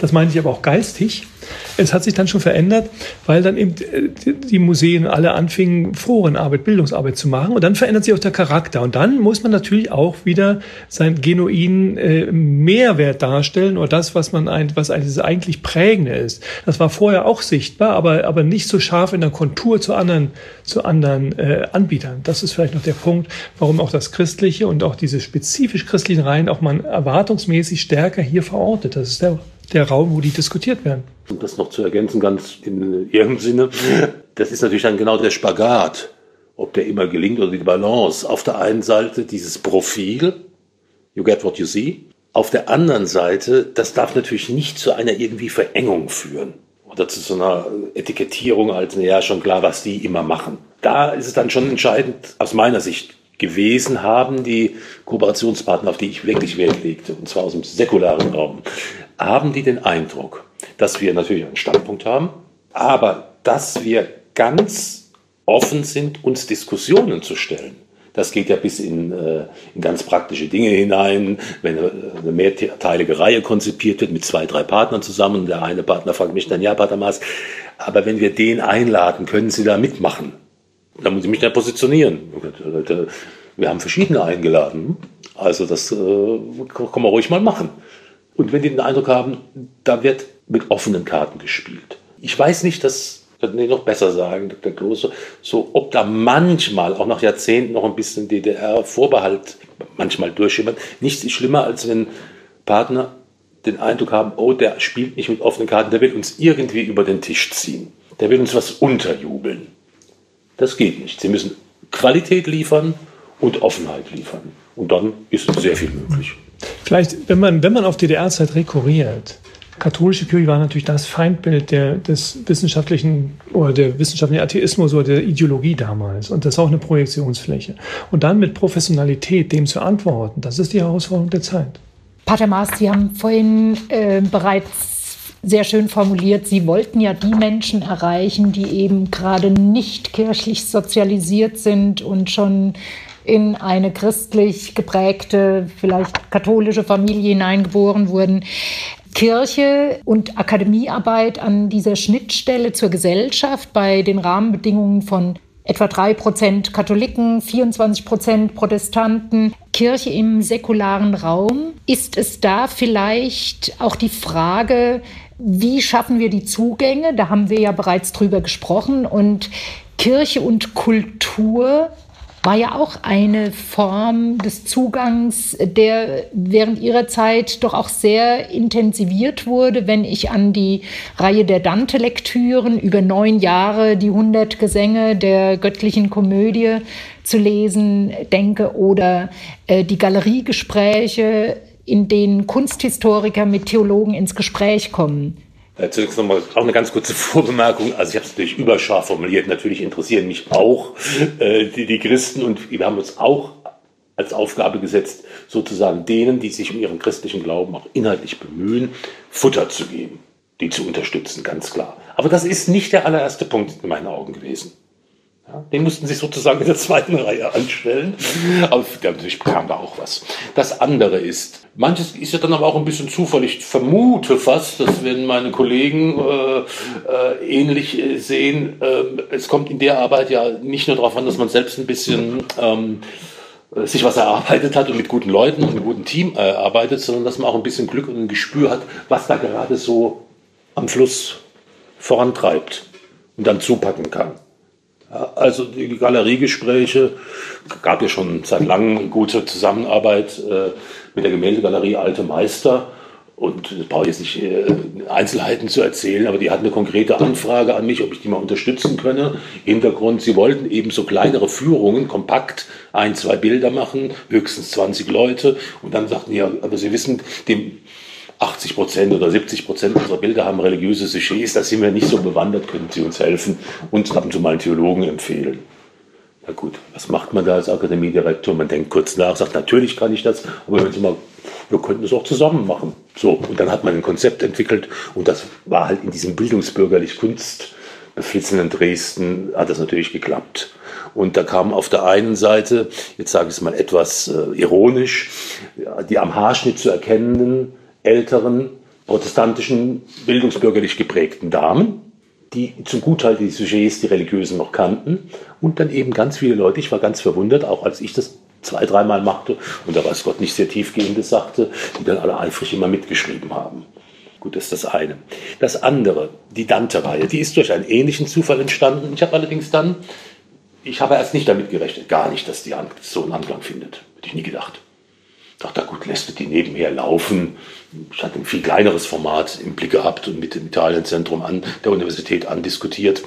Das meine ich aber auch geistig. Es hat sich dann schon verändert, weil dann eben äh, die Museen alle anfingen, Forenarbeit, Bildungsarbeit zu machen. Und dann verändert sich auch der Charakter. Und dann muss man natürlich auch wieder seinen genuinen äh, Mehrwert darstellen oder das, was man ein, was eigentlich prägende ist. Das war vorher auch sichtbar, aber, aber nicht so scharf in der Kontur zu anderen, zu anderen äh, Anbietern. Das ist vielleicht noch der Punkt, warum auch das Christliche und auch diese spezifisch christlichen Reihen auch man erwartungsmäßig stärker hier verortet. Das ist der der Raum, wo die diskutiert werden. Um das noch zu ergänzen, ganz in ihrem Sinne, das ist natürlich dann genau der Spagat, ob der immer gelingt oder die Balance. Auf der einen Seite dieses Profil, you get what you see. Auf der anderen Seite, das darf natürlich nicht zu einer irgendwie Verengung führen oder zu so einer Etikettierung als, naja, schon klar, was die immer machen. Da ist es dann schon entscheidend, aus meiner Sicht gewesen haben, die Kooperationspartner, auf die ich wirklich Wert legte, und zwar aus dem säkularen Raum, haben die den Eindruck, dass wir natürlich einen Standpunkt haben, aber dass wir ganz offen sind, uns Diskussionen zu stellen. Das geht ja bis in, äh, in ganz praktische Dinge hinein, wenn eine mehrteilige Reihe konzipiert wird mit zwei, drei Partnern zusammen. Der eine Partner fragt mich dann, ja, Pater Maas, aber wenn wir den einladen, können Sie da mitmachen? Dann muss ich mich da positionieren. Wir haben verschiedene eingeladen. Also das äh, kann man ruhig mal machen. Und wenn die den Eindruck haben, da wird mit offenen Karten gespielt. Ich weiß nicht, dass, die noch besser sagen, Dr. Klose, so, ob da manchmal, auch nach Jahrzehnten, noch ein bisschen DDR-Vorbehalt manchmal durchschimmert. Nichts ist schlimmer, als wenn Partner den Eindruck haben, oh, der spielt nicht mit offenen Karten, der will uns irgendwie über den Tisch ziehen. Der will uns was unterjubeln. Das geht nicht. Sie müssen Qualität liefern und Offenheit liefern. Und dann ist sehr viel möglich. Vielleicht, wenn man, wenn man auf DDR-Zeit rekurriert, katholische Kirche war natürlich das Feindbild der, des wissenschaftlichen oder der wissenschaftlichen Atheismus oder der Ideologie damals. Und das ist auch eine Projektionsfläche. Und dann mit Professionalität dem zu antworten, das ist die Herausforderung der Zeit. Pater Maas, Sie haben vorhin äh, bereits sehr schön formuliert, Sie wollten ja die Menschen erreichen, die eben gerade nicht kirchlich sozialisiert sind und schon in eine christlich geprägte, vielleicht katholische Familie hineingeboren wurden. Kirche und Akademiearbeit an dieser Schnittstelle zur Gesellschaft bei den Rahmenbedingungen von etwa drei Prozent Katholiken, 24 Prozent Protestanten, Kirche im säkularen Raum. Ist es da vielleicht auch die Frage, wie schaffen wir die Zugänge? Da haben wir ja bereits drüber gesprochen. Und Kirche und Kultur war ja auch eine Form des Zugangs, der während ihrer Zeit doch auch sehr intensiviert wurde. Wenn ich an die Reihe der Dante-Lektüren über neun Jahre, die hundert Gesänge der göttlichen Komödie zu lesen denke oder äh, die Galeriegespräche, in denen Kunsthistoriker mit Theologen ins Gespräch kommen. Äh, zunächst nochmal auch eine ganz kurze Vorbemerkung. Also ich habe es natürlich überscharf formuliert. Natürlich interessieren mich auch äh, die, die Christen und wir haben uns auch als Aufgabe gesetzt, sozusagen denen, die sich um ihren christlichen Glauben auch inhaltlich bemühen, Futter zu geben, die zu unterstützen, ganz klar. Aber das ist nicht der allererste Punkt in meinen Augen gewesen. Den mussten sich sozusagen in der zweiten Reihe anstellen. Aber natürlich kam da auch was. Das andere ist, manches ist ja dann aber auch ein bisschen zufällig. Ich vermute fast, dass wenn meine Kollegen äh, äh, ähnlich äh, sehen, äh, es kommt in der Arbeit ja nicht nur darauf an, dass man selbst ein bisschen ähm, sich was erarbeitet hat und mit guten Leuten und einem guten Team äh, arbeitet, sondern dass man auch ein bisschen Glück und ein Gespür hat, was da gerade so am Fluss vorantreibt und dann zupacken kann. Also die Galeriegespräche gab ja schon seit langem gute Zusammenarbeit äh, mit der Gemäldegalerie Alte Meister. Und ich brauche jetzt nicht äh, Einzelheiten zu erzählen, aber die hatten eine konkrete Anfrage an mich, ob ich die mal unterstützen könne. Hintergrund, sie wollten eben so kleinere Führungen, kompakt, ein, zwei Bilder machen, höchstens 20 Leute. Und dann sagten ja, aber Sie wissen, dem 80 Prozent oder 70 Prozent unserer Bilder haben religiöse Sujets, da sind wir nicht so bewandert, können Sie uns helfen und ab und zu mal einen Theologen empfehlen. Na gut, was macht man da als Akademiedirektor? Man denkt kurz nach, sagt, natürlich kann ich das, aber wenn Sie mal, wir könnten es auch zusammen machen. So, und dann hat man ein Konzept entwickelt und das war halt in diesem bildungsbürgerlich Kunst beflitzenden Dresden, hat das natürlich geklappt. Und da kam auf der einen Seite, jetzt sage ich es mal etwas äh, ironisch, die am Haarschnitt zu erkennenden älteren protestantischen, bildungsbürgerlich geprägten Damen, die zum Gutteil die Sujets, die Religiösen noch kannten und dann eben ganz viele Leute, ich war ganz verwundert, auch als ich das zwei, dreimal machte und da weiß Gott nicht sehr tiefgehendes sagte, die dann alle eifrig immer mitgeschrieben haben. Gut, das ist das eine. Das andere, die Dante-Reihe, die ist durch einen ähnlichen Zufall entstanden. Ich habe allerdings dann, ich habe erst nicht damit gerechnet, gar nicht, dass die so einen Anklang findet. Hätte ich nie gedacht dachte, gut, lässt du die nebenher laufen. Ich hatte ein viel kleineres Format im Blick gehabt und mit dem Italienzentrum an der Universität andiskutiert.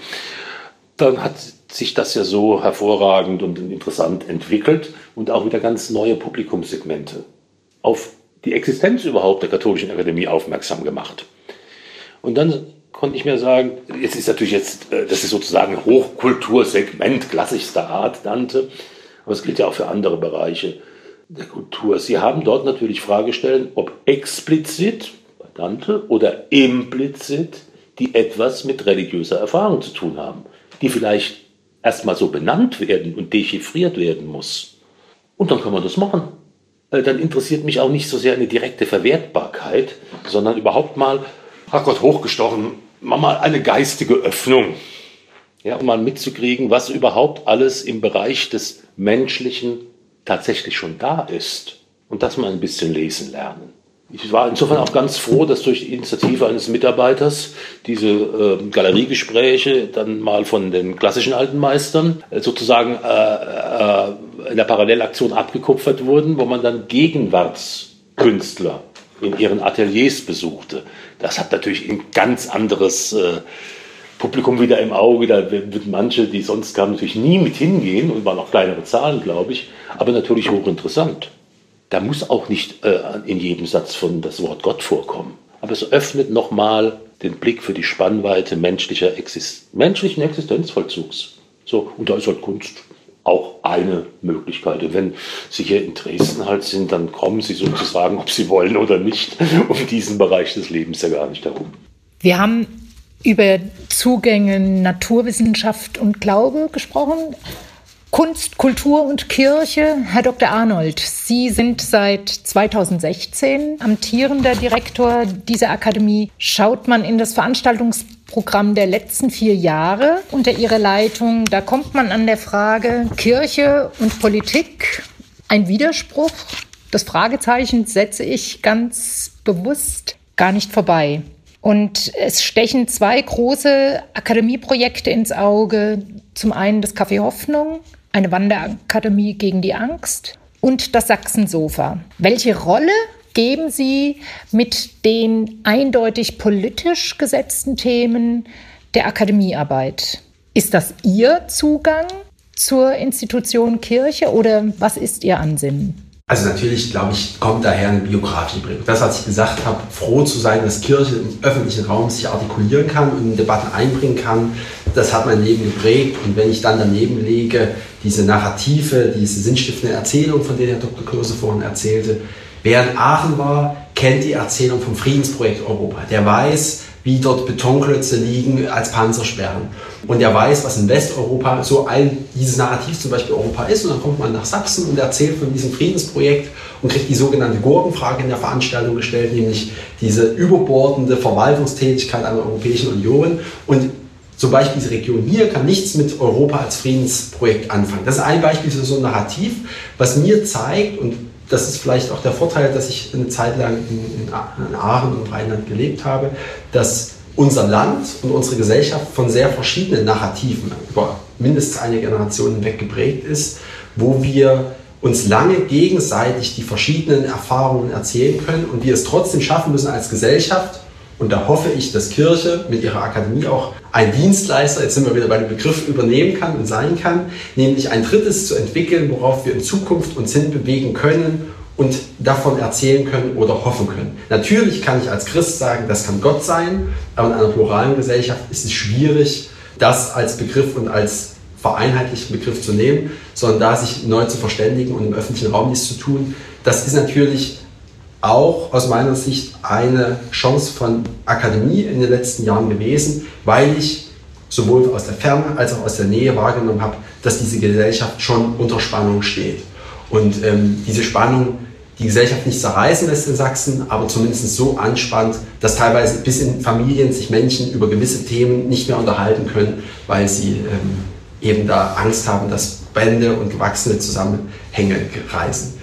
Dann hat sich das ja so hervorragend und interessant entwickelt und auch wieder ganz neue Publikumssegmente auf die Existenz überhaupt der Katholischen Akademie aufmerksam gemacht. Und dann konnte ich mir sagen, jetzt ist natürlich jetzt, äh, das ist sozusagen Hochkultursegment klassischster Art, Dante, aber es gilt ja auch für andere Bereiche der Kultur. Sie haben dort natürlich Fragestellen, ob explizit Dante oder implizit, die etwas mit religiöser Erfahrung zu tun haben, die vielleicht erstmal so benannt werden und dechiffriert werden muss. Und dann kann man das machen. Äh, dann interessiert mich auch nicht so sehr eine direkte Verwertbarkeit, sondern überhaupt mal, ach Gott, hochgestochen, mal eine geistige Öffnung. Ja, um mal mitzukriegen, was überhaupt alles im Bereich des menschlichen tatsächlich schon da ist und das mal ein bisschen lesen lernen. Ich war insofern auch ganz froh, dass durch die Initiative eines Mitarbeiters diese äh, Galeriegespräche dann mal von den klassischen alten Meistern äh, sozusagen äh, äh, in der Parallelaktion abgekupfert wurden, wo man dann Gegenwartskünstler in ihren Ateliers besuchte. Das hat natürlich ein ganz anderes äh, Publikum wieder im Auge. Da würden manche, die sonst kamen, natürlich nie mit hingehen und waren auch kleinere Zahlen, glaube ich, aber natürlich hochinteressant. Da muss auch nicht äh, in jedem Satz von das Wort Gott vorkommen. aber es öffnet nochmal den Blick für die Spannweite menschlicher Exist menschlichen Existenzvollzugs. So, und da ist halt Kunst auch eine Möglichkeit. Und wenn Sie hier in Dresden halt sind, dann kommen Sie sozusagen, ob Sie wollen oder nicht, um diesen Bereich des Lebens ja gar nicht herum. Wir haben über Zugänge Naturwissenschaft und Glaube gesprochen. Kunst, Kultur und Kirche. Herr Dr. Arnold, Sie sind seit 2016 amtierender Direktor dieser Akademie. Schaut man in das Veranstaltungsprogramm der letzten vier Jahre unter Ihrer Leitung, da kommt man an der Frage Kirche und Politik ein Widerspruch. Das Fragezeichen setze ich ganz bewusst gar nicht vorbei. Und es stechen zwei große Akademieprojekte ins Auge. Zum einen das Café Hoffnung, eine Wanderakademie gegen die Angst und das Sachsensofa. Welche Rolle geben Sie mit den eindeutig politisch gesetzten Themen der Akademiearbeit? Ist das Ihr Zugang zur Institution Kirche oder was ist Ihr Ansinnen? Also natürlich, glaube ich, kommt daher eine biografische Prägung. Das, was ich gesagt habe, froh zu sein, dass Kirche im öffentlichen Raum sich artikulieren kann und in Debatten einbringen kann, das hat mein Leben geprägt. Und wenn ich dann daneben lege, diese Narrative, diese sinnstiftende Erzählung, von der Herr Dr. Klose vorhin erzählte, wer in Aachen war, kennt die Erzählung vom Friedensprojekt Europa. Der weiß, wie dort Betonklötze liegen als Panzersperren. Und er weiß, was in Westeuropa so ein, dieses Narrativ zum Beispiel Europa ist. Und dann kommt man nach Sachsen und erzählt von diesem Friedensprojekt und kriegt die sogenannte Gurkenfrage in der Veranstaltung gestellt, nämlich diese überbordende Verwaltungstätigkeit einer Europäischen Union. Und zum Beispiel diese Region hier kann nichts mit Europa als Friedensprojekt anfangen. Das ist ein Beispiel für so ein Narrativ, was mir zeigt, und das ist vielleicht auch der Vorteil, dass ich eine Zeit lang in Aachen und Rheinland gelebt habe, dass unser Land und unsere Gesellschaft von sehr verschiedenen Narrativen über mindestens eine Generation hinweg geprägt ist, wo wir uns lange gegenseitig die verschiedenen Erfahrungen erzählen können und wir es trotzdem schaffen müssen als Gesellschaft, und da hoffe ich, dass Kirche mit ihrer Akademie auch ein Dienstleister, jetzt sind wir wieder bei dem Begriff, übernehmen kann und sein kann, nämlich ein drittes zu entwickeln, worauf wir in Zukunft uns hinbewegen können und davon erzählen können oder hoffen können. Natürlich kann ich als Christ sagen, das kann Gott sein, aber in einer pluralen Gesellschaft ist es schwierig, das als Begriff und als vereinheitlichten Begriff zu nehmen, sondern da sich neu zu verständigen und im öffentlichen Raum nichts zu tun. Das ist natürlich auch aus meiner Sicht eine Chance von Akademie in den letzten Jahren gewesen, weil ich sowohl aus der Ferne als auch aus der Nähe wahrgenommen habe, dass diese Gesellschaft schon unter Spannung steht. Und ähm, diese Spannung die Gesellschaft nicht zerreißen lässt in Sachsen, aber zumindest so anspannt, dass teilweise bis in Familien sich Menschen über gewisse Themen nicht mehr unterhalten können, weil sie ähm, eben da Angst haben, dass Bände und gewachsene Zusammenhänge reißen.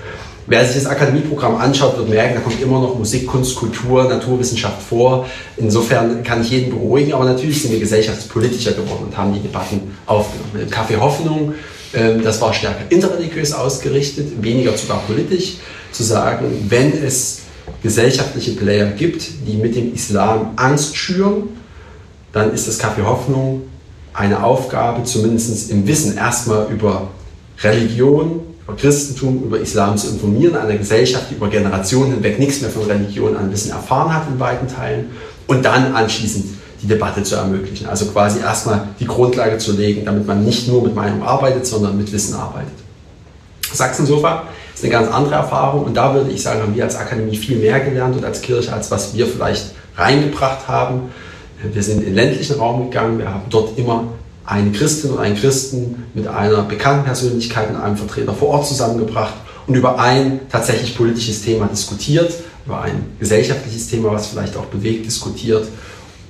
Wer sich das Akademieprogramm anschaut, wird merken, da kommt immer noch Musik, Kunst, Kultur, Naturwissenschaft vor. Insofern kann ich jeden beruhigen, aber natürlich sind wir gesellschaftspolitischer geworden und haben die Debatten aufgenommen. Im Café Hoffnung, das war stärker interreligiös ausgerichtet, weniger sogar politisch, zu sagen, wenn es gesellschaftliche Player gibt, die mit dem Islam Angst schüren, dann ist das Café Hoffnung eine Aufgabe, zumindest im Wissen erstmal über Religion, über Christentum, über Islam zu informieren, eine Gesellschaft, die über Generationen hinweg nichts mehr von Religion an Wissen erfahren hat in weiten Teilen und dann anschließend die Debatte zu ermöglichen. Also quasi erstmal die Grundlage zu legen, damit man nicht nur mit Meinung arbeitet, sondern mit Wissen arbeitet. Sachsensofa ist eine ganz andere Erfahrung und da würde ich sagen, haben wir als Akademie viel mehr gelernt und als Kirche, als was wir vielleicht reingebracht haben. Wir sind in den ländlichen Raum gegangen, wir haben dort immer eine Christin und einen Christen mit einer bekannten Persönlichkeit und einem Vertreter vor Ort zusammengebracht und über ein tatsächlich politisches Thema diskutiert, über ein gesellschaftliches Thema, was vielleicht auch bewegt, diskutiert.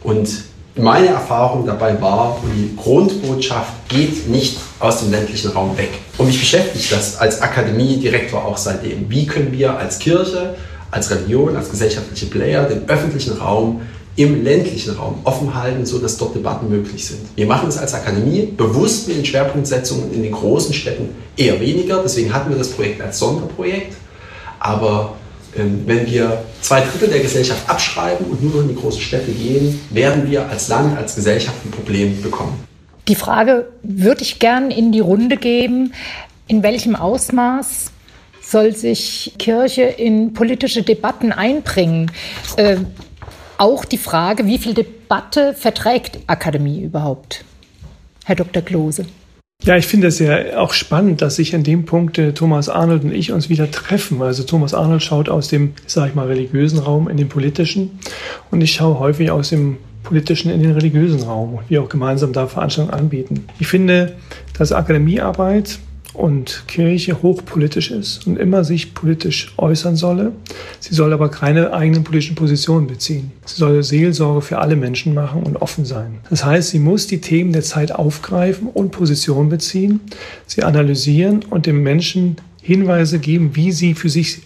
Und meine Erfahrung dabei war, die Grundbotschaft geht nicht aus dem ländlichen Raum weg. Und mich beschäftigt das als Akademiedirektor auch seitdem. Wie können wir als Kirche, als Religion, als gesellschaftliche Player den öffentlichen Raum im ländlichen Raum offen halten, sodass dort Debatten möglich sind. Wir machen es als Akademie bewusst mit den Schwerpunktsetzungen in den großen Städten eher weniger. Deswegen hatten wir das Projekt als Sonderprojekt. Aber wenn wir zwei Drittel der Gesellschaft abschreiben und nur noch in die großen Städte gehen, werden wir als Land, als Gesellschaft ein Problem bekommen. Die Frage würde ich gern in die Runde geben. In welchem Ausmaß soll sich Kirche in politische Debatten einbringen? Äh, auch die Frage, wie viel Debatte verträgt Akademie überhaupt? Herr Dr. Klose. Ja, ich finde es ja auch spannend, dass sich an dem Punkt äh, Thomas Arnold und ich uns wieder treffen. Also Thomas Arnold schaut aus dem, sage ich mal, religiösen Raum in den politischen und ich schaue häufig aus dem politischen in den religiösen Raum und wir auch gemeinsam da Veranstaltungen anbieten. Ich finde, dass Akademiearbeit und Kirche hochpolitisch ist und immer sich politisch äußern solle. Sie soll aber keine eigenen politischen Positionen beziehen. Sie soll Seelsorge für alle Menschen machen und offen sein. Das heißt, sie muss die Themen der Zeit aufgreifen und Positionen beziehen, sie analysieren und dem Menschen Hinweise geben, wie sie für sich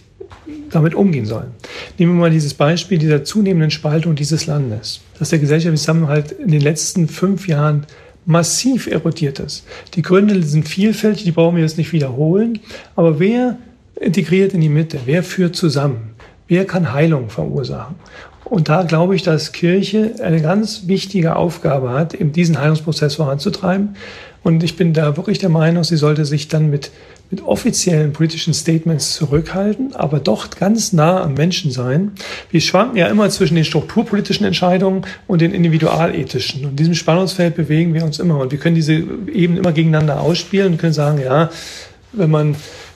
damit umgehen sollen. Nehmen wir mal dieses Beispiel dieser zunehmenden Spaltung dieses Landes, dass der gesellschaftliche Zusammenhalt in den letzten fünf Jahren massiv erodiert ist. Die Gründe sind vielfältig, die brauchen wir jetzt nicht wiederholen. Aber wer integriert in die Mitte? Wer führt zusammen? Wer kann Heilung verursachen? Und da glaube ich, dass Kirche eine ganz wichtige Aufgabe hat, eben diesen Heilungsprozess voranzutreiben. Und ich bin da wirklich der Meinung, sie sollte sich dann mit mit offiziellen politischen Statements zurückhalten, aber doch ganz nah am Menschen sein. Wir schwanken ja immer zwischen den strukturpolitischen Entscheidungen und den individualethischen. Und in diesem Spannungsfeld bewegen wir uns immer. Und wir können diese eben immer gegeneinander ausspielen und können sagen, ja, wenn man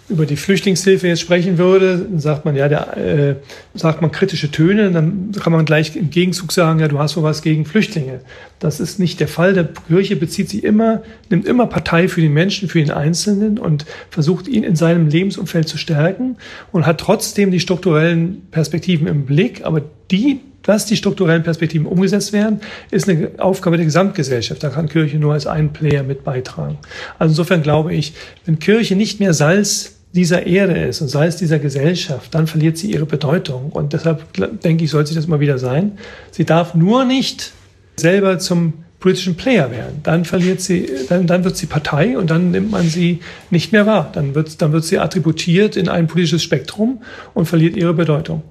über die Flüchtlingshilfe jetzt sprechen würde, dann sagt man ja, der, äh, sagt man kritische Töne, dann kann man gleich im Gegenzug sagen, ja, du hast was gegen Flüchtlinge. Das ist nicht der Fall. Der Kirche bezieht sich immer, nimmt immer Partei für den Menschen, für den Einzelnen und versucht ihn in seinem Lebensumfeld zu stärken und hat trotzdem die strukturellen Perspektiven im Blick, aber die dass die strukturellen Perspektiven umgesetzt werden, ist eine Aufgabe der Gesamtgesellschaft. Da kann Kirche nur als ein Player mit beitragen. Also insofern glaube ich, wenn Kirche nicht mehr Salz dieser Erde ist und sei es dieser Gesellschaft, dann verliert sie ihre Bedeutung. Und deshalb denke ich, sollte sie das mal wieder sein. Sie darf nur nicht selber zum politischen Player werden. Dann verliert sie, dann, dann wird sie Partei und dann nimmt man sie nicht mehr wahr. Dann wird, dann wird sie attributiert in ein politisches Spektrum und verliert ihre Bedeutung.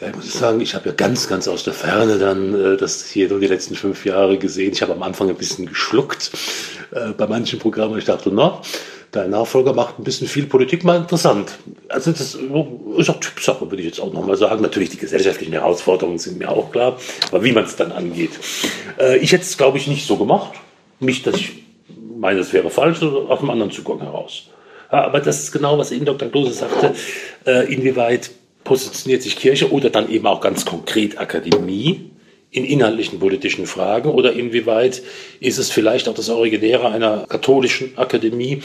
Ja, ich muss sagen, ich habe ja ganz, ganz aus der Ferne dann äh, das hier nur die letzten fünf Jahre gesehen. Ich habe am Anfang ein bisschen geschluckt äh, bei manchen Programmen. Ich dachte, na, dein Nachfolger macht ein bisschen viel Politik mal interessant. Also das ist auch Typsache, würde ich jetzt auch nochmal sagen. Natürlich, die gesellschaftlichen Herausforderungen sind mir auch klar, aber wie man es dann angeht. Äh, ich hätte es, glaube ich, nicht so gemacht. Nicht, dass ich meine, es wäre falsch, sondern aus einem anderen Zugang heraus. Ja, aber das ist genau, was Ihnen Dr. Klose sagte, äh, inwieweit positioniert sich Kirche oder dann eben auch ganz konkret Akademie in inhaltlichen politischen Fragen oder inwieweit ist es vielleicht auch das Originäre einer katholischen Akademie,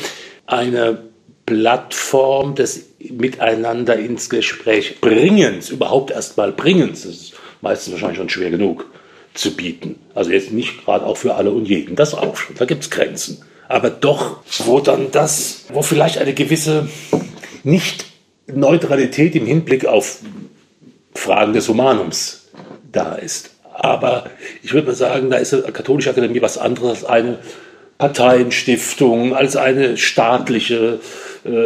eine Plattform des Miteinander ins Gespräch bringens, überhaupt erst mal bringens, das ist meistens wahrscheinlich schon schwer genug zu bieten. Also jetzt nicht gerade auch für alle und jeden, das auch schon, da gibt es Grenzen. Aber doch, wo dann das, wo vielleicht eine gewisse Nicht-Neutralität im Hinblick auf Fragen des Humanums da ist. Aber ich würde mal sagen, da ist die Katholische Akademie was anderes als eine Parteienstiftung, als eine staatliche äh,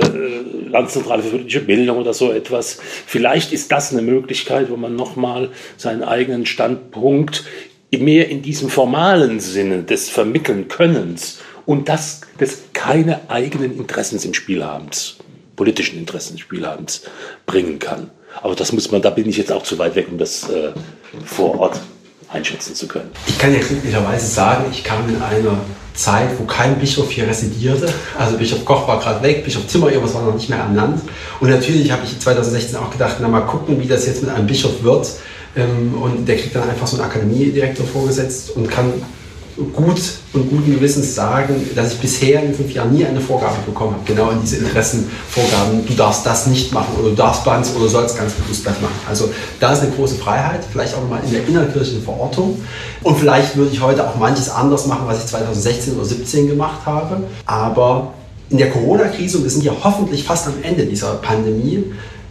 Landzentrale für politische Bildung oder so etwas. Vielleicht ist das eine Möglichkeit, wo man nochmal seinen eigenen Standpunkt mehr in diesem formalen Sinne des Vermitteln Könnens und das des keine eigenen Interessen im Spiel habens, politischen Interessen im Spiel habens, bringen kann. Aber das muss man, da bin ich jetzt auch zu weit weg, um das äh, vor Ort einschätzen zu können. Ich kann ja glücklicherweise sagen, ich kam in einer Zeit, wo kein Bischof hier residierte. Also Bischof Koch war gerade weg, Bischof Zimmer irgendwas war noch nicht mehr am Land. Und natürlich habe ich 2016 auch gedacht, na mal gucken, wie das jetzt mit einem Bischof wird. Ähm, und der kriegt dann einfach so einen Akademiedirektor vorgesetzt und kann gut und guten Gewissens sagen, dass ich bisher in fünf Jahren nie eine Vorgabe bekommen habe, genau in diese Interessenvorgaben, du darfst das nicht machen oder du darfst ganz oder sollst ganz bewusst das machen. Also da ist eine große Freiheit, vielleicht auch nochmal in der innerkirchlichen Verortung. Und vielleicht würde ich heute auch manches anders machen, was ich 2016 oder 2017 gemacht habe. Aber in der Corona-Krise, und wir sind ja hoffentlich fast am Ende dieser Pandemie,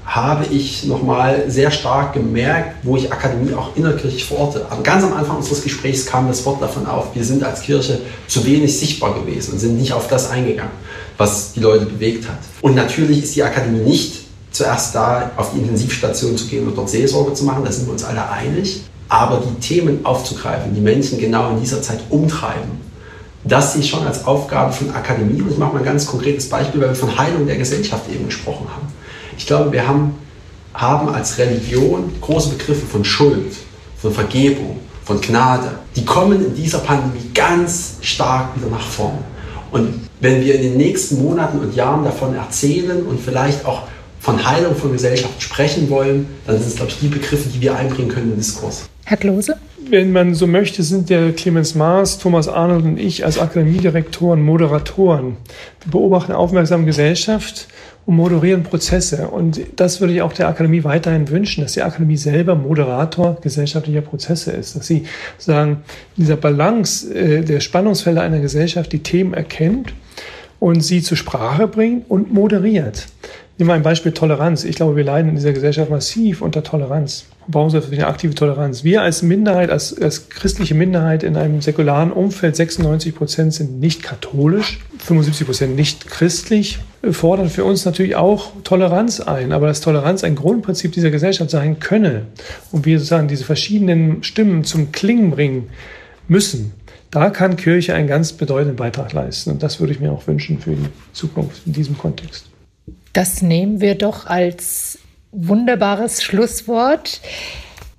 habe ich nochmal sehr stark gemerkt, wo ich Akademie auch innerkirchlich verorte. Aber ganz am Anfang unseres Gesprächs kam das Wort davon auf, wir sind als Kirche zu wenig sichtbar gewesen und sind nicht auf das eingegangen, was die Leute bewegt hat. Und natürlich ist die Akademie nicht zuerst da, auf die Intensivstation zu gehen und dort Seelsorge zu machen, da sind wir uns alle einig. Aber die Themen aufzugreifen, die Menschen genau in dieser Zeit umtreiben, das sehe ich schon als Aufgabe von Akademie. Und ich mache mal ein ganz konkretes Beispiel, weil wir von Heilung der Gesellschaft eben gesprochen haben. Ich glaube, wir haben haben als Religion große Begriffe von Schuld, von Vergebung, von Gnade. Die kommen in dieser Pandemie ganz stark wieder nach vorn. Und wenn wir in den nächsten Monaten und Jahren davon erzählen und vielleicht auch von Heilung von Gesellschaft sprechen wollen, dann sind es, glaube ich, die Begriffe, die wir einbringen können im Diskurs. Herr Klose? Wenn man so möchte, sind der Clemens Maas, Thomas Arnold und ich als Akademiedirektoren Moderatoren. Wir beobachten aufmerksam Gesellschaft und moderieren Prozesse. Und das würde ich auch der Akademie weiterhin wünschen, dass die Akademie selber Moderator gesellschaftlicher Prozesse ist, dass sie sagen, dieser Balance äh, der Spannungsfelder einer Gesellschaft die Themen erkennt und sie zur Sprache bringt und moderiert. Nehmen wir ein Beispiel Toleranz. Ich glaube, wir leiden in dieser Gesellschaft massiv unter Toleranz. Wir brauchen so eine aktive Toleranz. Wir als Minderheit, als, als christliche Minderheit in einem säkularen Umfeld, 96 Prozent sind nicht katholisch, 75 Prozent nicht christlich, fordern für uns natürlich auch Toleranz ein. Aber dass Toleranz ein Grundprinzip dieser Gesellschaft sein könne und wir sozusagen diese verschiedenen Stimmen zum Klingen bringen müssen, da kann Kirche einen ganz bedeutenden Beitrag leisten. Und das würde ich mir auch wünschen für die Zukunft in diesem Kontext. Das nehmen wir doch als wunderbares Schlusswort.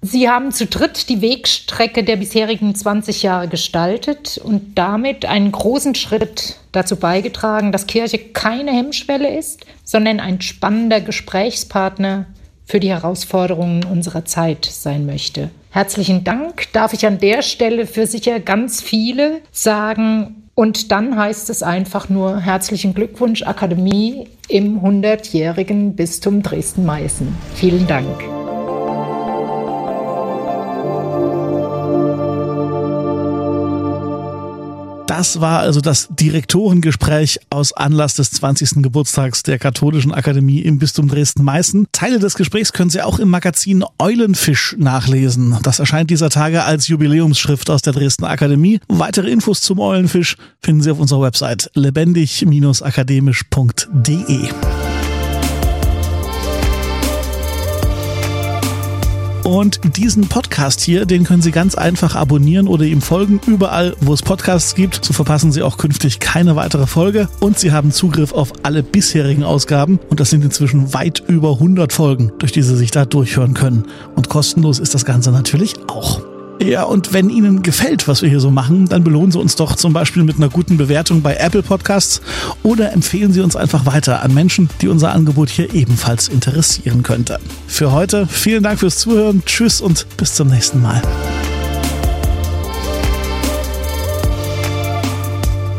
Sie haben zu dritt die Wegstrecke der bisherigen 20 Jahre gestaltet und damit einen großen Schritt dazu beigetragen, dass Kirche keine Hemmschwelle ist, sondern ein spannender Gesprächspartner für die Herausforderungen unserer Zeit sein möchte. Herzlichen Dank darf ich an der Stelle für sicher ganz viele sagen. Und dann heißt es einfach nur herzlichen Glückwunsch Akademie im 100-jährigen Bistum Dresden-Meißen. Vielen Dank. Das war also das Direktorengespräch aus Anlass des 20. Geburtstags der Katholischen Akademie im Bistum Dresden-Meißen. Teile des Gesprächs können Sie auch im Magazin Eulenfisch nachlesen. Das erscheint dieser Tage als Jubiläumsschrift aus der Dresden Akademie. Weitere Infos zum Eulenfisch finden Sie auf unserer Website lebendig-akademisch.de. Und diesen Podcast hier, den können Sie ganz einfach abonnieren oder ihm folgen, überall, wo es Podcasts gibt. So verpassen Sie auch künftig keine weitere Folge. Und Sie haben Zugriff auf alle bisherigen Ausgaben. Und das sind inzwischen weit über 100 Folgen, durch die Sie sich da durchhören können. Und kostenlos ist das Ganze natürlich auch. Ja, und wenn Ihnen gefällt, was wir hier so machen, dann belohnen Sie uns doch zum Beispiel mit einer guten Bewertung bei Apple Podcasts oder empfehlen Sie uns einfach weiter an Menschen, die unser Angebot hier ebenfalls interessieren könnte. Für heute vielen Dank fürs Zuhören, tschüss und bis zum nächsten Mal.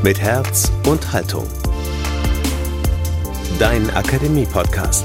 Mit Herz und Haltung. Dein Akademie-Podcast.